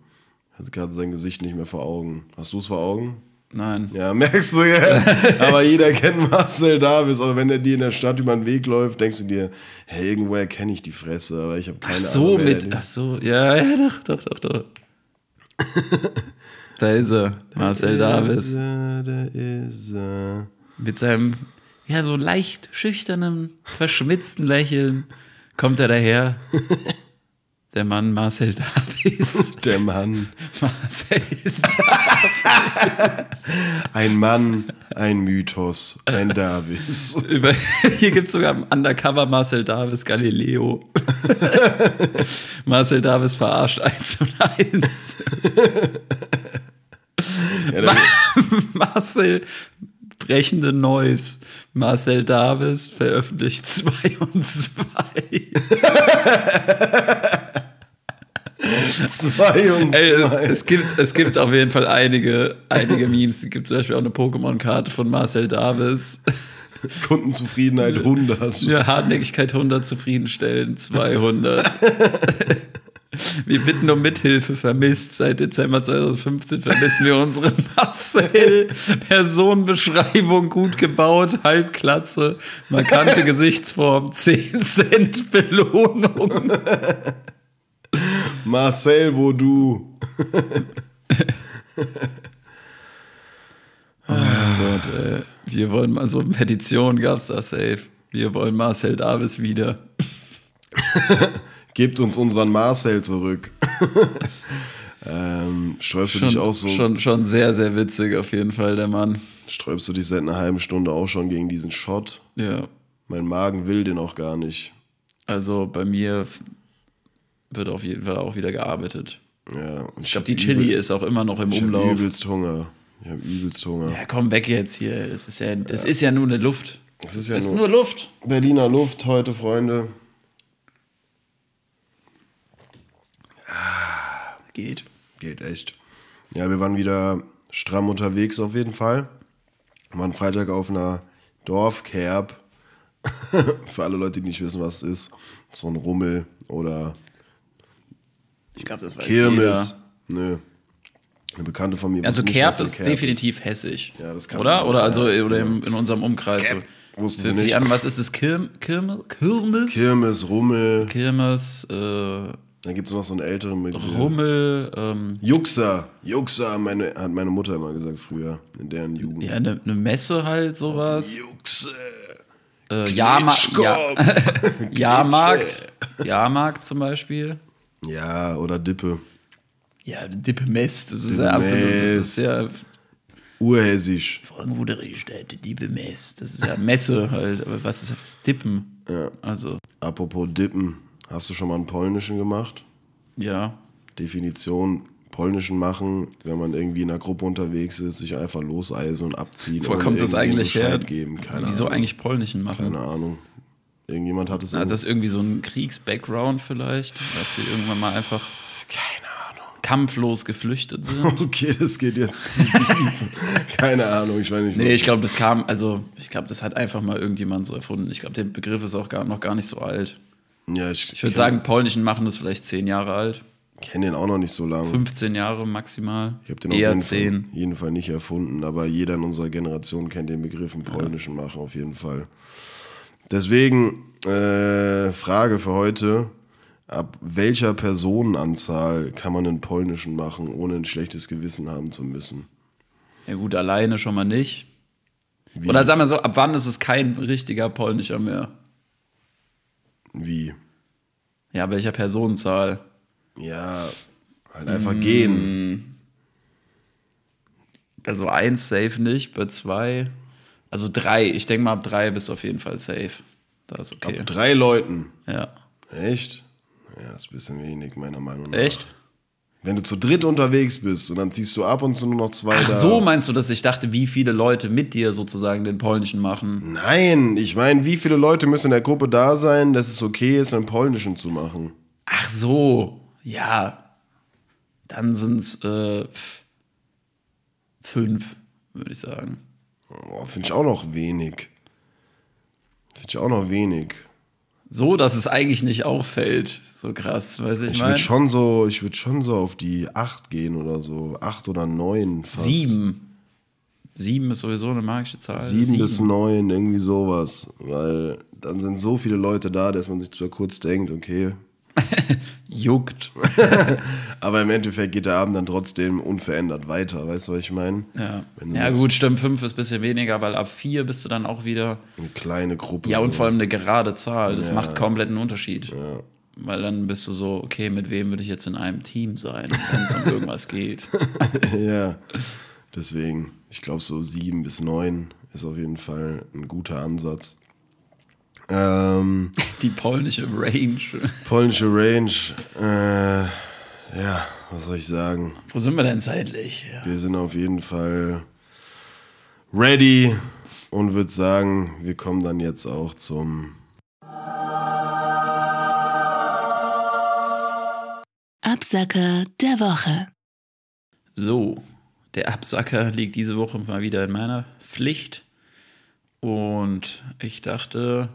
Hatte gerade sein Gesicht nicht mehr vor Augen. Hast du es vor Augen? Nein. Ja, merkst du ja. Aber jeder kennt Marcel Davis. Aber wenn er dir in der Stadt über den Weg läuft, denkst du dir, hey, irgendwoher kenne ich die Fresse, aber ich habe keine Ach so, Ahnung. mit. Ach so, ja, ja, doch, doch, doch, doch. da ist er, Marcel ist. Davis. Da, da ist er. Mit seinem, ja, so leicht schüchternen, verschmitzten Lächeln kommt er daher. Der Mann Marcel Davis. Der Mann. Marcel Ein Mann, ein Mythos, ein Davis. Hier gibt es sogar im Undercover Marcel Davis Galileo. Marcel Davis verarscht 1 und 1. Ja, Marcel brechende Neues. Marcel Davis veröffentlicht 2 und 2. zwei und Ey, zwei. es gibt, es gibt auf jeden Fall einige, einige Memes. Es gibt zum Beispiel auch eine Pokémon-Karte von Marcel Davis. Kundenzufriedenheit 100. Ja, Hartnäckigkeit 100 zufriedenstellen, 200. Wir bitten um Mithilfe vermisst. Seit Dezember 2015 vermissen wir unsere Marcel. Personenbeschreibung gut gebaut, Halbklatze, markante Gesichtsform, 10 Cent Belohnung. Marcel, wo du? Oh Gott, ey. Wir wollen mal so eine Petition, gab's da safe. Wir wollen Marcel Davis wieder. Gebt uns unseren Marcel zurück. ähm, sträubst du dich auch so? schon, schon sehr, sehr witzig auf jeden Fall, der Mann. Sträubst du dich seit einer halben Stunde auch schon gegen diesen Shot? Ja. Mein Magen will den auch gar nicht. Also bei mir wird auf jeden Fall auch wieder gearbeitet. Ja, und Ich glaube, die Chili ist auch immer noch im Ich habe Umlauf. übelst Hunger. Ich habe übelst Hunger. Ja, komm weg jetzt hier. Das ist ja, das ist ja nur eine Luft. Das ist ja Das ist nur nur Luft. Berliner Luft heute, Freunde. Geht. Geht echt. Ja, wir waren wieder stramm unterwegs auf jeden Fall. Wir waren Freitag auf einer Dorfkerb. Für alle Leute, die nicht wissen, was es ist. So ein Rummel oder Ich glaube, das weiß Kirmes. Nö. Eine Bekannte von mir. jeder. Also Kerb ist Kerb definitiv hessisch. Ja, das kann Oder? man- Oder also ja, oder im, in unserem Umkreis. Kerb. Wussten sie nicht. was ist es? Kirm, Kirme, Kirmes? Kirmes, Rummel. Kirmes, äh, Da gibt es noch so einen älteren mit Rummel, ähm, Juxer. Juxer, meine, hat meine Mutter immer gesagt früher, in deren Jugend. ja, eine ne Messe halt, sowas. Juxe. Äh, Jahrma ja. Jahrmarkt. Jahrmarkt zum Beispiel. Ja, oder Dippe. Ja, Dippe Mess, das ist Dippe ja absolut, das ist ja Urhessisch. Frankfurterisch, Dippe Mess. Das ist ja Messe halt, aber was ist das? Dippen. Ja. Also, Apropos Dippen. Hast du schon mal einen polnischen gemacht? ja. Definition polnischen machen, wenn man irgendwie in einer Gruppe unterwegs ist, sich einfach loseisen und abziehen. Wo kommt das eigentlich her? Bescheid Geben. Keine Wieso Ahnung. eigentlich polnischen machen? Keine Ahnung. Irgendjemand hat es Hat das irgendwie so einen Kriegs-Background vielleicht? Dass die irgendwann mal einfach. Keine kampflos geflüchtet sind. Okay, das geht jetzt zu tief. Keine Ahnung, ich weiß nicht. Nee, ich glaube, das kam, also ich glaube, das hat einfach mal irgendjemand so erfunden. Ich glaube, der Begriff ist auch gar, noch gar nicht so alt. ja, ich, Ich würde sagen, polnischen machen das vielleicht 10 Jahre alt, kenne den auch noch nicht so lange. 15 Jahre maximal. Ich habe den Eher auf jeden 10. Fall, jeden Fall nicht erfunden, aber jeder in unserer Generation kennt den Begriff im polnischen Machen auf jeden Fall. Deswegen äh, Frage für heute: Ab welcher Personenanzahl kann man einen polnischen machen, ohne ein schlechtes Gewissen haben zu müssen? Ja gut, alleine schon mal nicht. Wie? Oder sagen wir so, ab wann ist es kein richtiger polnischer mehr? Wie? Ja, welcher Personenzahl? Ja, halt einfach Mm. gehen. Also eins safe nicht, bei zwei, also drei. Ich denke mal, ab drei bist du auf jeden Fall safe. Das ist okay. Ab drei Leuten. Ja. Echt? Ja, ist ein bisschen wenig, meiner Meinung nach. Echt? Wenn du zu dritt unterwegs bist und dann ziehst du ab und zu nur noch zwei Ach da. so meinst du, dass ich dachte, wie viele Leute mit dir sozusagen den polnischen machen? Nein, ich meine, wie viele Leute müssen in der Gruppe da sein, dass es okay ist, einen polnischen zu machen? Ach so, ja. Dann sind es äh, fünf, würde ich sagen. Oh, Finde ich auch noch wenig. Finde ich auch noch wenig. So, dass es eigentlich nicht auffällt. So krass, weiß ich, Ich mein. würde schon so, ich würde schon so auf die acht gehen oder so. Acht oder neun fast. Sieben. Sieben ist sowieso eine magische Zahl. Sieben, bis neun, irgendwie sowas. Weil dann sind so viele Leute da, dass man sich zwar kurz denkt, okay. Juckt. Aber im Endeffekt geht der Abend dann trotzdem unverändert weiter. Weißt du, was ich meine? Ja, ja gut, stimmt, fünf ist ein bisschen weniger, weil ab vier bist du dann auch wieder. Eine kleine Gruppe. Ja, und so. vor allem eine gerade Zahl. Das Ja. macht komplett einen Unterschied. Weil dann bist du so, okay, mit wem würde ich jetzt in einem Team sein, wenn es um irgendwas geht. ja, deswegen, ich glaube, so sieben bis neun ist auf jeden Fall ein guter Ansatz. Ähm, Die polnische Range. polnische Range, äh, ja, was soll ich sagen? Wo sind wir denn zeitlich? Ja. Wir sind auf jeden Fall ready und würde sagen, wir kommen dann jetzt auch zum Absacker der Woche. So, der Absacker liegt diese Woche mal wieder in meiner Pflicht. Und ich dachte,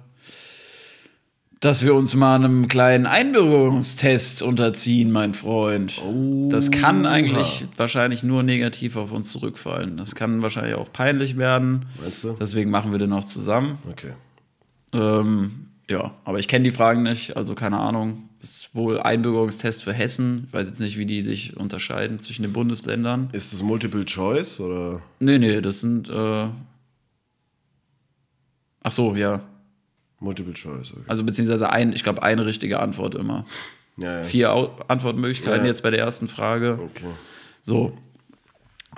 dass wir uns mal einem kleinen Einbürgerungstest unterziehen, mein Freund. Das kann eigentlich wahrscheinlich nur negativ auf uns zurückfallen. Das kann wahrscheinlich auch peinlich werden. Weißt du? Deswegen machen wir den noch zusammen. Okay. Ähm, ja, aber ich kenne die Fragen nicht, also keine Ahnung. Ist wohl Einbürgerungstest für Hessen. Ich weiß jetzt nicht, wie die sich unterscheiden zwischen den Bundesländern. Ist das Multiple Choice oder? Nee, nee, das sind. Äh Ach so, ja. Multiple Choice, okay. Also beziehungsweise ein, ich glaube, eine richtige Antwort immer. Ja, ja. Vier Au Antwortmöglichkeiten Ja. jetzt bei der ersten Frage. Okay. So.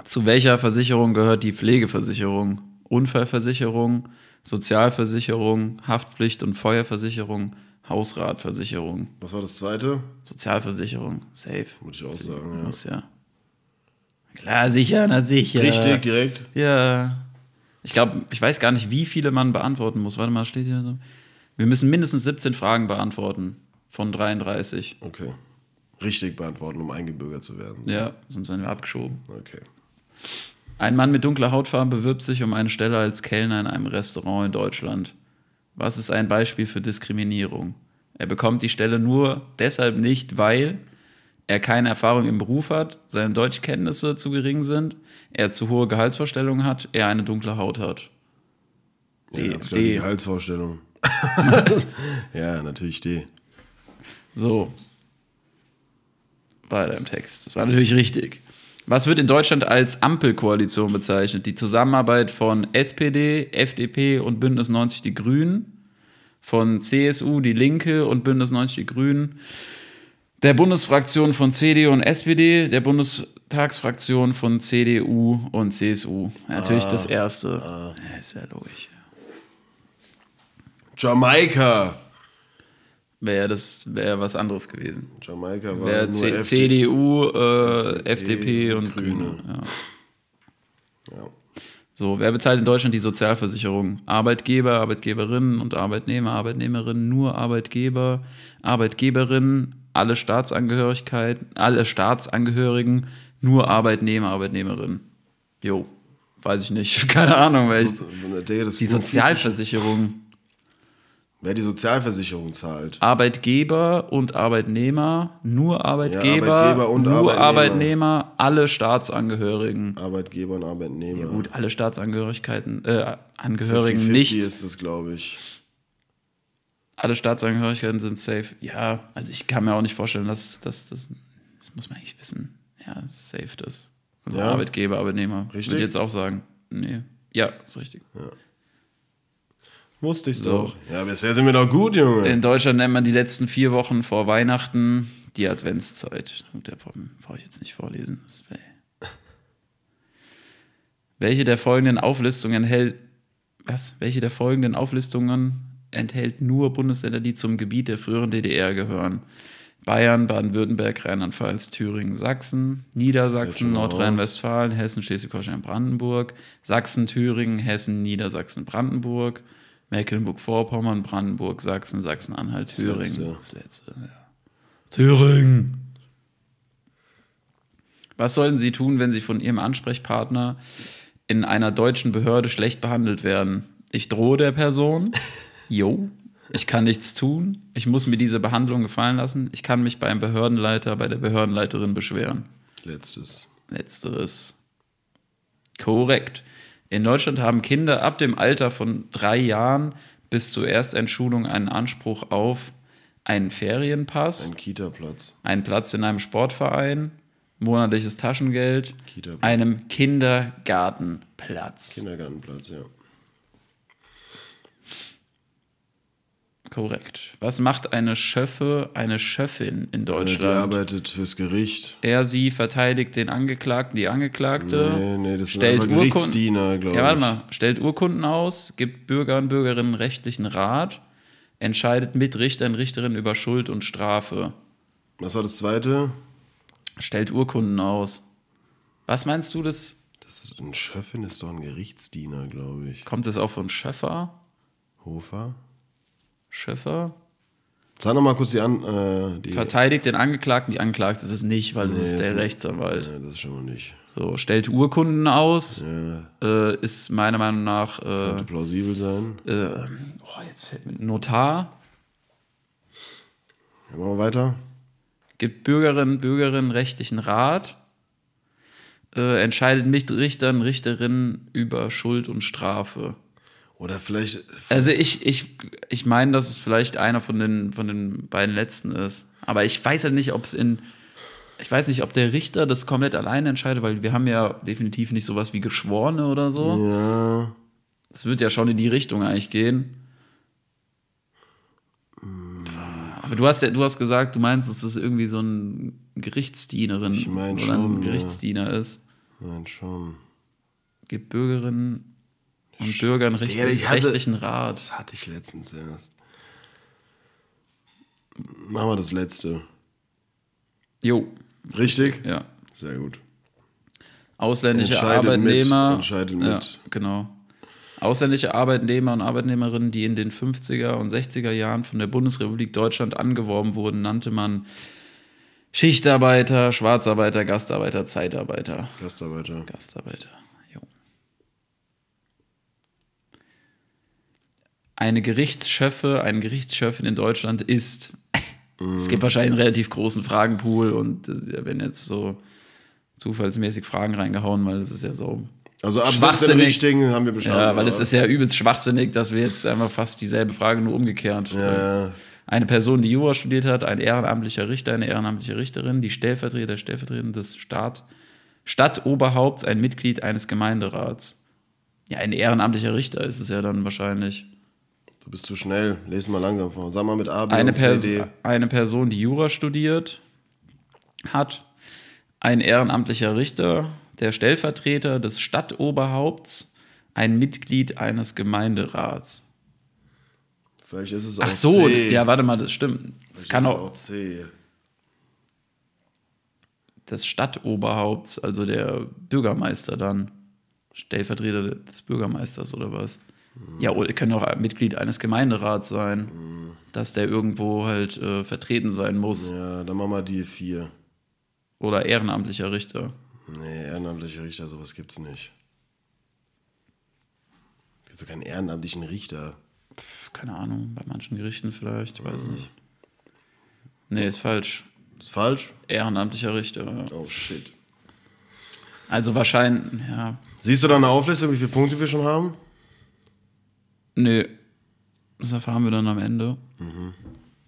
Zu welcher Versicherung gehört die Pflegeversicherung? Unfallversicherung, Sozialversicherung, Haftpflicht und Feuerversicherung, Hausratversicherung, Was war das zweite? Sozialversicherung, safe. Würde ich auch sagen, ja. Muss ja. Klar, sicher, na sicher. Richtig, direkt. Ja. Ich glaube, ich weiß gar nicht, wie viele man beantworten muss. Warte mal, steht hier so. Wir müssen mindestens 17 Fragen beantworten von 33. Okay. Richtig beantworten, um eingebürgert zu werden. Ja, sonst werden wir abgeschoben. Okay. Ein Mann mit dunkler Hautfarbe bewirbt sich um eine Stelle als Kellner in einem Restaurant in Deutschland. Was ist ein Beispiel für Diskriminierung? Er bekommt die Stelle nur deshalb nicht, weil er keine Erfahrung im Beruf hat, seine Deutschkenntnisse zu gering sind, er zu hohe Gehaltsvorstellungen hat, er eine dunkle Haut hat. Ja, D, die D. Gehaltsvorstellung. ja, natürlich D. So. Weiter im Text. Das war natürlich richtig. Was wird in Deutschland als Ampelkoalition bezeichnet? Die Zusammenarbeit von SPD, FDP und Bündnis 90 Die Grünen, von CSU, Die Linke und Bündnis 90 Die Grünen, der Bundesfraktion von CDU und SPD, der Bundestagsfraktion von CDU und CSU. Natürlich das erste. Ja, ist ja logisch. Jamaika. Wäre das wäre was anderes gewesen. Jamaika war Wäre nur C- FD CDU, äh, FDP FDP und Grüne. Grüne. Ja. Ja. So, wer bezahlt in Deutschland die Sozialversicherung? Arbeitgeber, Arbeitgeberinnen und Arbeitnehmer, Arbeitnehmerinnen, nur Arbeitgeber, Arbeitgeberinnen, alle Staatsangehörigkeiten, alle Staatsangehörigen, nur Arbeitnehmer, Arbeitnehmerinnen. Jo, weiß ich nicht. Keine Ahnung, weil ich, So, die Sozialversicherung. Wer die Sozialversicherung zahlt. Arbeitgeber und Arbeitnehmer, nur Arbeitgeber, Arbeitgeber und nur Arbeitnehmer. Arbeitnehmer, alle Staatsangehörigen. Arbeitgeber und Arbeitnehmer. Gut, alle Staatsangehörigkeiten, äh, Angehörigen 50-50 nicht. ist das, glaube ich. Alle Staatsangehörigkeiten sind safe. Ja, also ich kann mir auch nicht vorstellen, dass, dass das, das muss man eigentlich wissen. Ja, safe das. Also Ja. Arbeitgeber, Arbeitnehmer. Richtig? Würde ich jetzt auch sagen. Nee. Ja, ist richtig. Wusste ich's doch. Ja, bisher sind wir doch gut, Junge. In Deutschland nennt man die letzten vier Wochen vor Weihnachten die Adventszeit. Gut, der brauche ich jetzt nicht vorlesen. Welche der folgenden Auflistungen enthält. Was? Welche der folgenden Auflistungen enthält nur Bundesländer, die zum Gebiet der früheren DDR gehören? Bayern, Baden-Württemberg, Rheinland-Pfalz, Thüringen, Sachsen, Niedersachsen, Nordrhein-Westfalen, Hessen, Schleswig-Holstein, Brandenburg, Sachsen, Thüringen, Hessen, Niedersachsen, Brandenburg, Mecklenburg-Vorpommern, Brandenburg, Sachsen, Sachsen-Anhalt, Thüringen. letzte. Das letzte, ja. Thüringen. Was sollten Sie tun, wenn Sie von Ihrem Ansprechpartner in einer deutschen Behörde schlecht behandelt werden? Ich drohe der Person. Jo. Ich kann nichts tun. Ich muss mir diese Behandlung gefallen lassen. Ich kann mich beim Behördenleiter, bei der Behördenleiterin beschweren. Letztes. Letzteres. Korrekt. In Deutschland haben Kinder ab dem Alter von drei Jahren bis zur Erstentschulung einen Anspruch auf einen Ferienpass, Ein Kita-Platz. einen Platz in einem Sportverein, monatliches Taschengeld, einem Kindergartenplatz. Kindergartenplatz, ja. Korrekt. Was macht eine Schöffe, eine Schöffin in Äh, Die Deutschland? arbeitet fürs Gericht. er, sie verteidigt den Angeklagten, die Angeklagte. Nee, nee, das sind stellt Urkunden- Gerichtsdiener, glaube ich. Ja, warte mal. Stellt Urkunden aus, gibt Bürgern und Bürgerinnen rechtlichen Rat, entscheidet mit Richtern, Richterinnen über Schuld und Strafe. Was war das zweite? Stellt Urkunden aus. Was meinst du, das Das ist ein Schöffin ist doch ein Gerichtsdiener, glaube ich. kommt das auch von Schöffer? Hofer? Schöffer? Sag noch mal kurz die an. Äh, die, Verteidigt den Angeklagten, die Angeklagte ist es nicht, weil das Nee, ist der Rechtsanwalt. Nee, das ist schon mal nicht. So, stellt Urkunden aus, Ja, äh, ist meiner Meinung nach äh, könnte plausibel sein. äh, oh, jetzt fällt mir Notar, Ja, machen wir weiter. gibt Bürgerinnen Bürgerinnen rechtlichen Rat, äh, entscheidet mit Richtern, Richterinnen über Schuld und Strafe. Oder vielleicht. Also ich, ich, ich meine, dass es vielleicht einer von den, von den beiden letzten ist. Aber ich weiß halt nicht, ob es in. Ich weiß nicht, ob der Richter das komplett alleine entscheidet, weil wir haben ja definitiv nicht sowas wie Geschworene oder so. Ja. Das wird ja schon in die Richtung eigentlich gehen. Aber du hast ja, du hast gesagt, du meinst, dass das irgendwie so ein Gerichtsdienerin Ich mein oder schon, ein ja. Gerichtsdiener ist. Nein, schon. Gibt Bürgerinnen und Bürgern recht, Ja, hatte- rechtlichen Rat. Das hatte ich letztens erst. Machen wir das letzte. Jo, Richtig? ja. Sehr gut. Ausländische Entscheidet Arbeitnehmer. mit, entscheidet ja, mit. genau. Ausländische Arbeitnehmer und Arbeitnehmerinnen, die in den 50er und 60er Jahren von der Bundesrepublik Deutschland angeworben wurden, nannte man Schichtarbeiter, Schwarzarbeiter, Gastarbeiter, Zeitarbeiter. Gastarbeiter. Gastarbeiter. Eine Gerichtsschöffe, ein Gerichtsschöffin in Deutschland ist. Es gibt wahrscheinlich einen relativ großen Fragenpool und äh, da werden jetzt so zufallsmäßig Fragen reingehauen, weil es ist ja so. Also abseits den Schwachsinnig. richtigen haben wir bestanden. Ja, weil es ist ja übelst schwachsinnig, dass wir jetzt einfach fast dieselbe Frage nur umgekehrt. Ja, Eine Person, die Jura studiert hat, ein ehrenamtlicher Richter, eine ehrenamtliche Richterin, die Stellvertreter, Stellvertreterin des Staat, Stadtoberhaupts, ein Mitglied eines Gemeinderats. Ja, ein ehrenamtlicher Richter ist es ja dann wahrscheinlich. Du bist zu schnell. Lesen mal langsam vor. Sag mal mit A, B Eine, und C, Pers D. eine Person, die Jura studiert hat, ein ehrenamtlicher Richter, der Stellvertreter des Stadtoberhaupts, ein Mitglied eines Gemeinderats. Vielleicht ist es auch Ach so, C. ja, warte mal, das stimmt. Das kann auch auch C. des Stadtoberhaupts, also der Bürgermeister dann. Stellvertreter des Bürgermeisters oder was? Ja, oder können auch Mitglied eines Gemeinderats sein, dass der irgendwo halt äh, vertreten sein muss. Ja, dann machen wir die vier. Oder ehrenamtlicher Richter. Nee, ehrenamtlicher Richter, sowas gibt's nicht. Es gibt doch keinen ehrenamtlichen Richter. Pff, keine Ahnung, bei manchen Gerichten vielleicht, ich weiß nicht. Nee, ist falsch. Ist falsch? Ehrenamtlicher Richter. Oh shit. Also wahrscheinlich, ja. Siehst du da eine Auflistung, wie viele Punkte wir schon haben? Nee, das erfahren wir dann am Ende.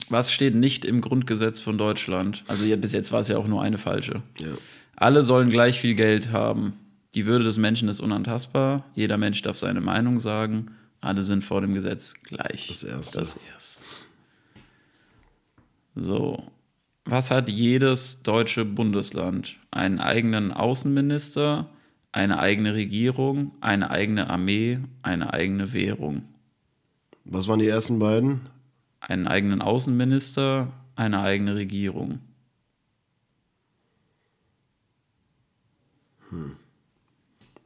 Was steht nicht im Grundgesetz von Deutschland? Also ja, bis jetzt war es ja auch nur eine falsche. Ja. Alle sollen gleich viel Geld haben. Die Würde des Menschen ist unantastbar. Jeder Mensch darf seine Meinung sagen. Alle sind vor dem Gesetz gleich. Das Erste. Das erste. So. Was hat jedes deutsche Bundesland? Einen eigenen Außenminister, eine eigene Regierung, eine eigene Armee, eine eigene Währung. Was waren die ersten beiden? Einen eigenen Außenminister, eine eigene Regierung.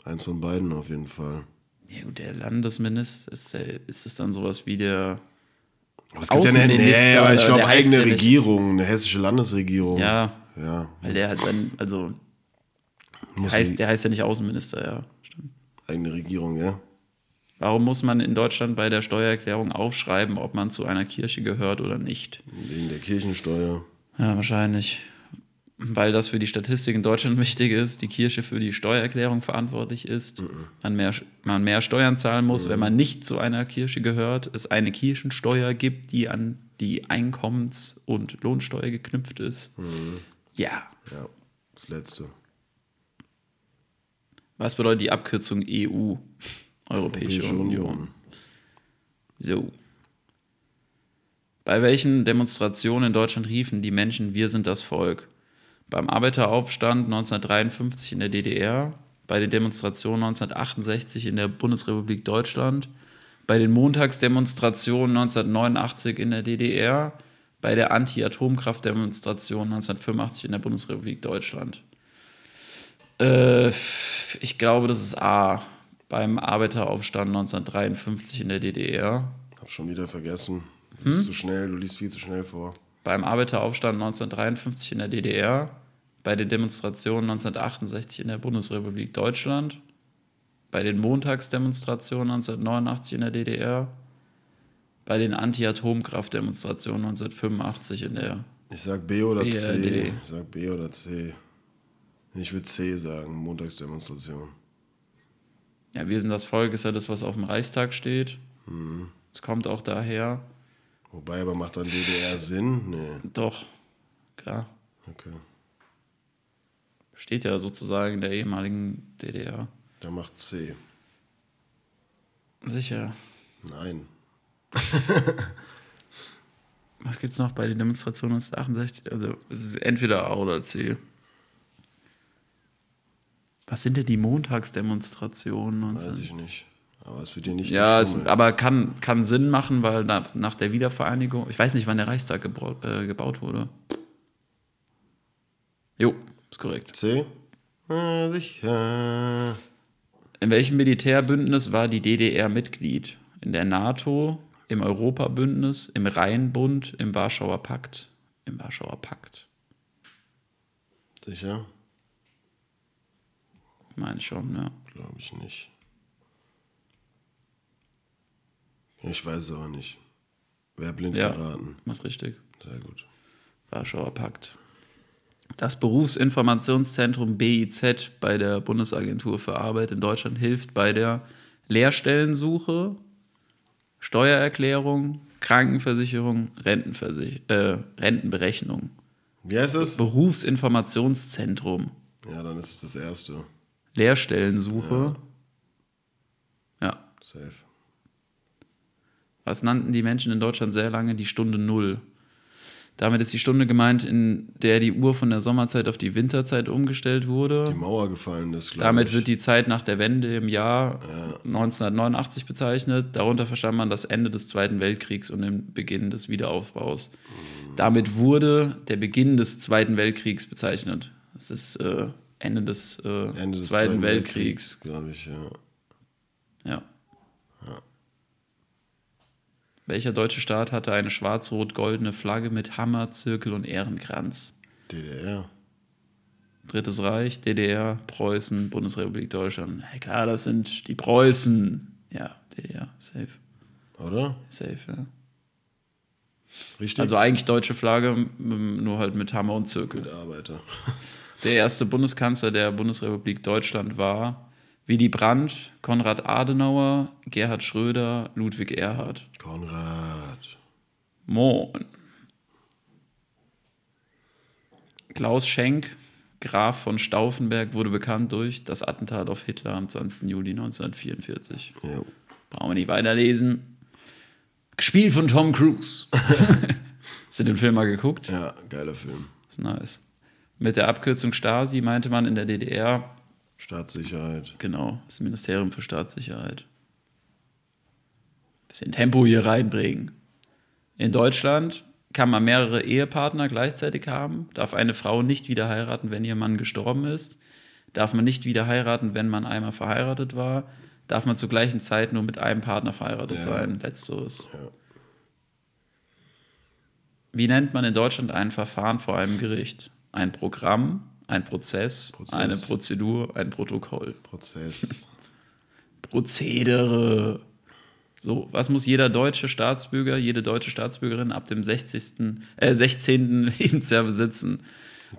Eins von beiden auf jeden Fall. Ja, gut, der Landesminister, ist, der, ist es dann sowas wie der. Aber es gibt ja eine, nee, aber ich glaube eigene Regierung, eine hessische Landesregierung. Ja, Ja. weil der hat dann, also, Muss heißt, der heißt ja nicht Außenminister, ja. Stimmt. eigene Regierung, ja. Warum muss man in Deutschland bei der Steuererklärung aufschreiben, ob man zu einer Kirche gehört oder nicht? Wegen der Kirchensteuer. Ja, wahrscheinlich. Weil das für die Statistik in Deutschland wichtig ist, die Kirche für die Steuererklärung verantwortlich ist, man, mehr, man mehr Steuern zahlen muss, wenn man nicht zu einer Kirche gehört, es eine Kirchensteuer gibt, die an die Einkommens- und Lohnsteuer geknüpft ist. Ja. Ja, das letzte. Was bedeutet die Abkürzung EU? Europäische, Europäische Union. Union. So. Bei welchen Demonstrationen in Deutschland riefen die Menschen Wir sind das Volk? Beim Arbeiteraufstand 1953 in der DDR, bei den Demonstrationen 1968 in der Bundesrepublik Deutschland, bei den Montagsdemonstrationen 1989 in der DDR, bei der Anti-Atomkraft-Demonstration 1985 in der Bundesrepublik Deutschland. Äh, ich glaube, das ist A. Beim Arbeiteraufstand 1953 in der DDR. Hab schon wieder vergessen. Du Hm? liest zu schnell, du liest viel zu schnell vor. beim Arbeiteraufstand 1953 in der DDR, bei den Demonstrationen 1968 in der Bundesrepublik Deutschland, bei den Montagsdemonstrationen 1989 in der DDR, bei den Anti-Atomkraft-Demonstrationen 1985 in der. Ich sag B oder C. BRD. Ich sag B oder C. Ich würde C sagen, Montagsdemonstration. Ja, wir sind das Volk, ist ja das, was auf dem Reichstag steht. Es kommt auch daher. Wobei, aber macht dann DDR Sinn? Nee. Doch, klar. Okay. Steht ja sozusagen in der ehemaligen DDR. Dann macht C. Sicher. Nein. Was gibt's noch bei den Demonstrationen 1968? Also, es ist entweder A oder C. Was sind denn die Montagsdemonstrationen? Weiß 19? ich nicht. Aber es wird dir nicht Ja, es, aber kann, kann Sinn machen, weil nach, nach der Wiedervereinigung, ich weiß nicht, wann der Reichstag gebaut, äh, gebaut wurde. Jo, ist korrekt. C? Äh, sicher. In welchem Militärbündnis war die DDR Mitglied? In der NATO, im Europabündnis, im Rheinbund, im Warschauer Pakt? Im Warschauer Pakt, Sicher? Meine ich schon, ja. Glaube ich nicht. Ich weiß es aber nicht. Wer blind Ja. geraten. Was richtig? Sehr gut. Warschauer Pakt. Das Berufsinformationszentrum BIZ bei der Bundesagentur für Arbeit in Deutschland hilft bei der Lehrstellensuche, Steuererklärung, Krankenversicherung, Rentenversich äh, Rentenberechnung. Wie heißt es? Berufsinformationszentrum. Ja, dann ist es das erste. Lehrstellensuche. Ja. Safe. Was nannten die Menschen in Deutschland sehr lange die Stunde Null? Damit ist die Stunde gemeint, in der die Uhr von der Sommerzeit auf die Winterzeit umgestellt wurde. Die Mauer gefallen ist, glaube Damit ich. wird die Zeit nach der Wende im Jahr 1989 bezeichnet. Darunter verstand man das Ende des Zweiten Weltkriegs und den Beginn des Wiederaufbaus. Damit wurde der Beginn des Zweiten Weltkriegs bezeichnet. Das ist äh, Ende des, äh, Ende des Zweiten, Weltkriegs. glaube ich, ja. Ja. Welcher deutsche Staat hatte eine schwarz-rot-goldene Flagge mit Hammer, Zirkel und Ehrenkranz? DDR. Drittes Reich, DDR, Preußen, Bundesrepublik Deutschland. Ja, klar, das sind die Preußen. Ja, DDR, safe. Oder? Safe, ja. Richtig? Also eigentlich deutsche Flagge, nur halt mit Hammer und Zirkel. Mit Arbeiter. Der erste Bundeskanzler der Bundesrepublik Deutschland war Willy Brandt, Konrad Adenauer, Gerhard Schröder, Ludwig Erhard. Konrad. Moin. Klaus Schenk, Graf von Stauffenberg, wurde bekannt durch das Attentat auf Hitler am 20. Juli 1944. Ja. Brauchen wir nicht weiterlesen. Gespielt von Tom Cruise. Hast du den Film mal geguckt? ja, geiler Film. ist nice. Mit der Abkürzung Stasi meinte man in der DDR, Staatssicherheit. genau, das Ministerium für Staatssicherheit. Bisschen Tempo hier reinbringen. In Deutschland kann man mehrere Ehepartner gleichzeitig haben, darf eine Frau nicht wieder heiraten, wenn ihr Mann gestorben ist, darf man nicht wieder heiraten, wenn man einmal verheiratet war, darf man zur gleichen Zeit nur mit einem Partner verheiratet Ja. sein. Letzteres. Ja. Wie nennt man in Deutschland ein Verfahren vor einem Gericht? Ein Programm, ein Prozess, Prozess. eine Prozedur, ein Protokoll. Prozess. Prozedere. So, was muss jeder deutsche Staatsbürger, jede deutsche Staatsbürgerin ab dem 60., äh, 16. Lebensjahr besitzen?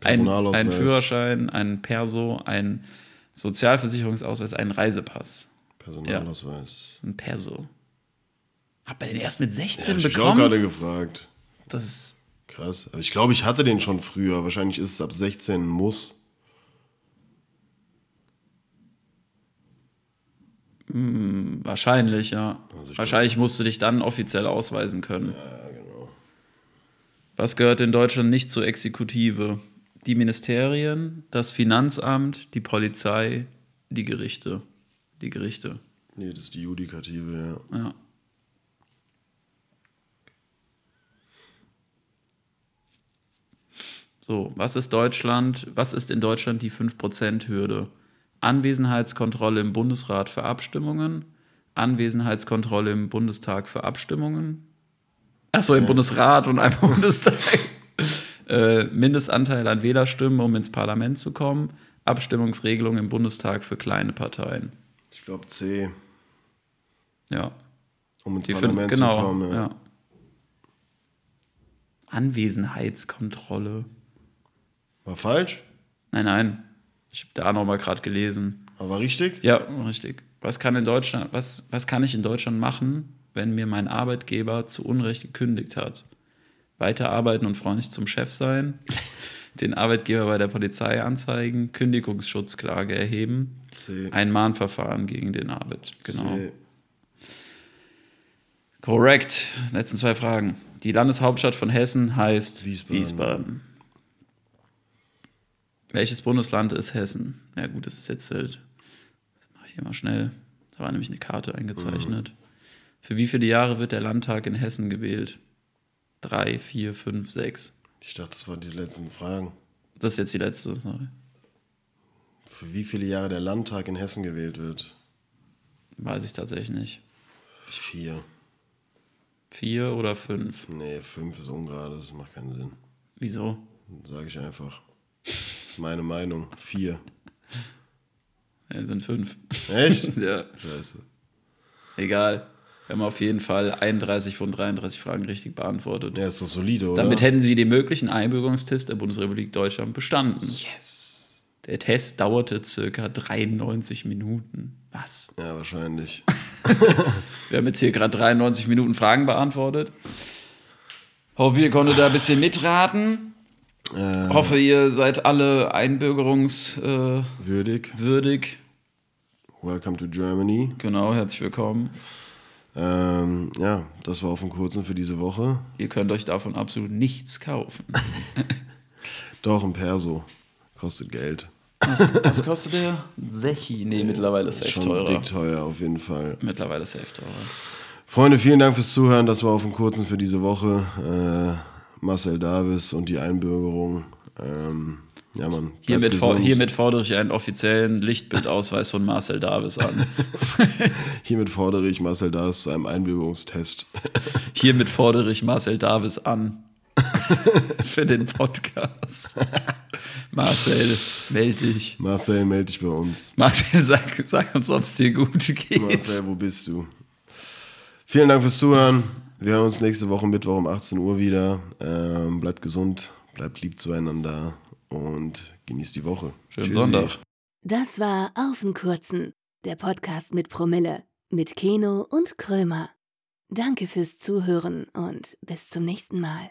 Ein, ein Führerschein, ein Perso, ein Sozialversicherungsausweis, ein Reisepass. Personalausweis. Ein Perso. Hab er den erst mit Ja, 16 hab ich mich auch bekommen? gerade gefragt. Das ist Krass. Aber ich glaube, ich hatte den schon früher. Wahrscheinlich ist es ab 16 ein muss. Wahrscheinlich, ja. Also ich Wahrscheinlich musst du dich dann offiziell ausweisen können. Was gehört in Deutschland nicht zur Exekutive? Die Ministerien, das Finanzamt, die Polizei, die Gerichte. Die Gerichte, Nee, das ist die Judikative, ja. ja. So, was ist Deutschland? Was ist in Deutschland die 5%-Hürde? Anwesenheitskontrolle im Bundesrat für Abstimmungen, Anwesenheitskontrolle im Bundestag für Abstimmungen. Achso, im Bundesrat und einem Bundestag. äh, Mindestanteil an Wählerstimmen, um ins Parlament zu kommen. Abstimmungsregelung im Bundestag für kleine Parteien. Ich glaube C, Ja. um ins Die Parlament genau, zu kommen. Ja. ja. Anwesenheitskontrolle. War falsch, Nein, nein. Ich habe da nochmal gerade gelesen. aber war richtig. Ja, richtig. Was kann in Deutschland, was, was kann ich in Deutschland machen, wenn mir mein Arbeitgeber zu Unrecht gekündigt hat? Weiterarbeiten und freundlich zum Chef sein, den Arbeitgeber bei der Polizei anzeigen, Kündigungsschutzklage erheben, C. ein Mahnverfahren gegen den Arbeit. Genau. C. Korrekt. Letzten zwei Fragen. Die Landeshauptstadt von Hessen heißt Wiesbaden. Wiesbaden. Welches Bundesland ist Hessen? Ja, gut, das ist jetzt halt. Das mache ich hier mal schnell. Da war nämlich eine Karte eingezeichnet. Für wie viele Jahre wird der Landtag in Hessen gewählt? Drei, vier, fünf, sechs. Ich dachte, das waren die letzten Fragen. Das ist jetzt die letzte. Sorry. Für wie viele Jahre der Landtag in Hessen gewählt wird? Weiß ich tatsächlich nicht. Vier. Vier oder fünf? Nee, fünf ist ungerade, das macht keinen Sinn. Wieso? Sage ich einfach. Das ist meine Meinung. Vier. Ja, sind fünf. Echt? ja. Scheiße. Egal. Wir haben auf jeden Fall 31 von 33 Fragen richtig beantwortet. Ja, ist doch solide, oder? Damit hätten sie den möglichen Einbürgerungstest der Bundesrepublik Deutschland bestanden. Yes. Der Test dauerte circa 93 Minuten. Was? Ja, wahrscheinlich. Wir haben jetzt hier gerade 93 Minuten Fragen beantwortet. Hoffe, ihr konntet da ein bisschen mitraten. Äh, Hoffe, ihr seid alle einbürgerungswürdig. würdig. Welcome to Germany. Genau, herzlich willkommen. Ähm, ja, das war auf dem Kurzen für diese Woche. Ihr könnt euch davon absolut nichts kaufen. Doch, ein Perso. Kostet Geld. Was kostet der? Sechi. Nee, mittlerweile ist er echt Schon teurer. dick teuer, auf jeden Fall. Mittlerweile ist er echt teurer. Freunde, vielen Dank fürs Zuhören. Das war auf dem Kurzen für diese Woche. Äh, Marcel Davis und die Einbürgerung. Ähm, Ja, Mann. Hiermit, for hiermit fordere ich einen offiziellen Lichtbildausweis von Marcel Davis an. Hiermit fordere ich Marcel Davis zu einem Einbürgerungstest. Hiermit fordere ich Marcel Davis an. Für den Podcast. Marcel, melde dich. Marcel, melde dich bei uns. Marcel, sag, sag uns, ob es dir gut geht. Marcel, wo bist du? Vielen Dank fürs Zuhören. Wir hören uns nächste Woche Mittwoch um 18 Uhr wieder. Ähm, bleibt gesund, bleibt lieb zueinander und genießt die Woche. Schönen Tschüssi. Sonntag. Das war Auf den Kurzen, der Podcast mit Promille, mit Keno und Krömer. Danke fürs Zuhören und bis zum nächsten Mal.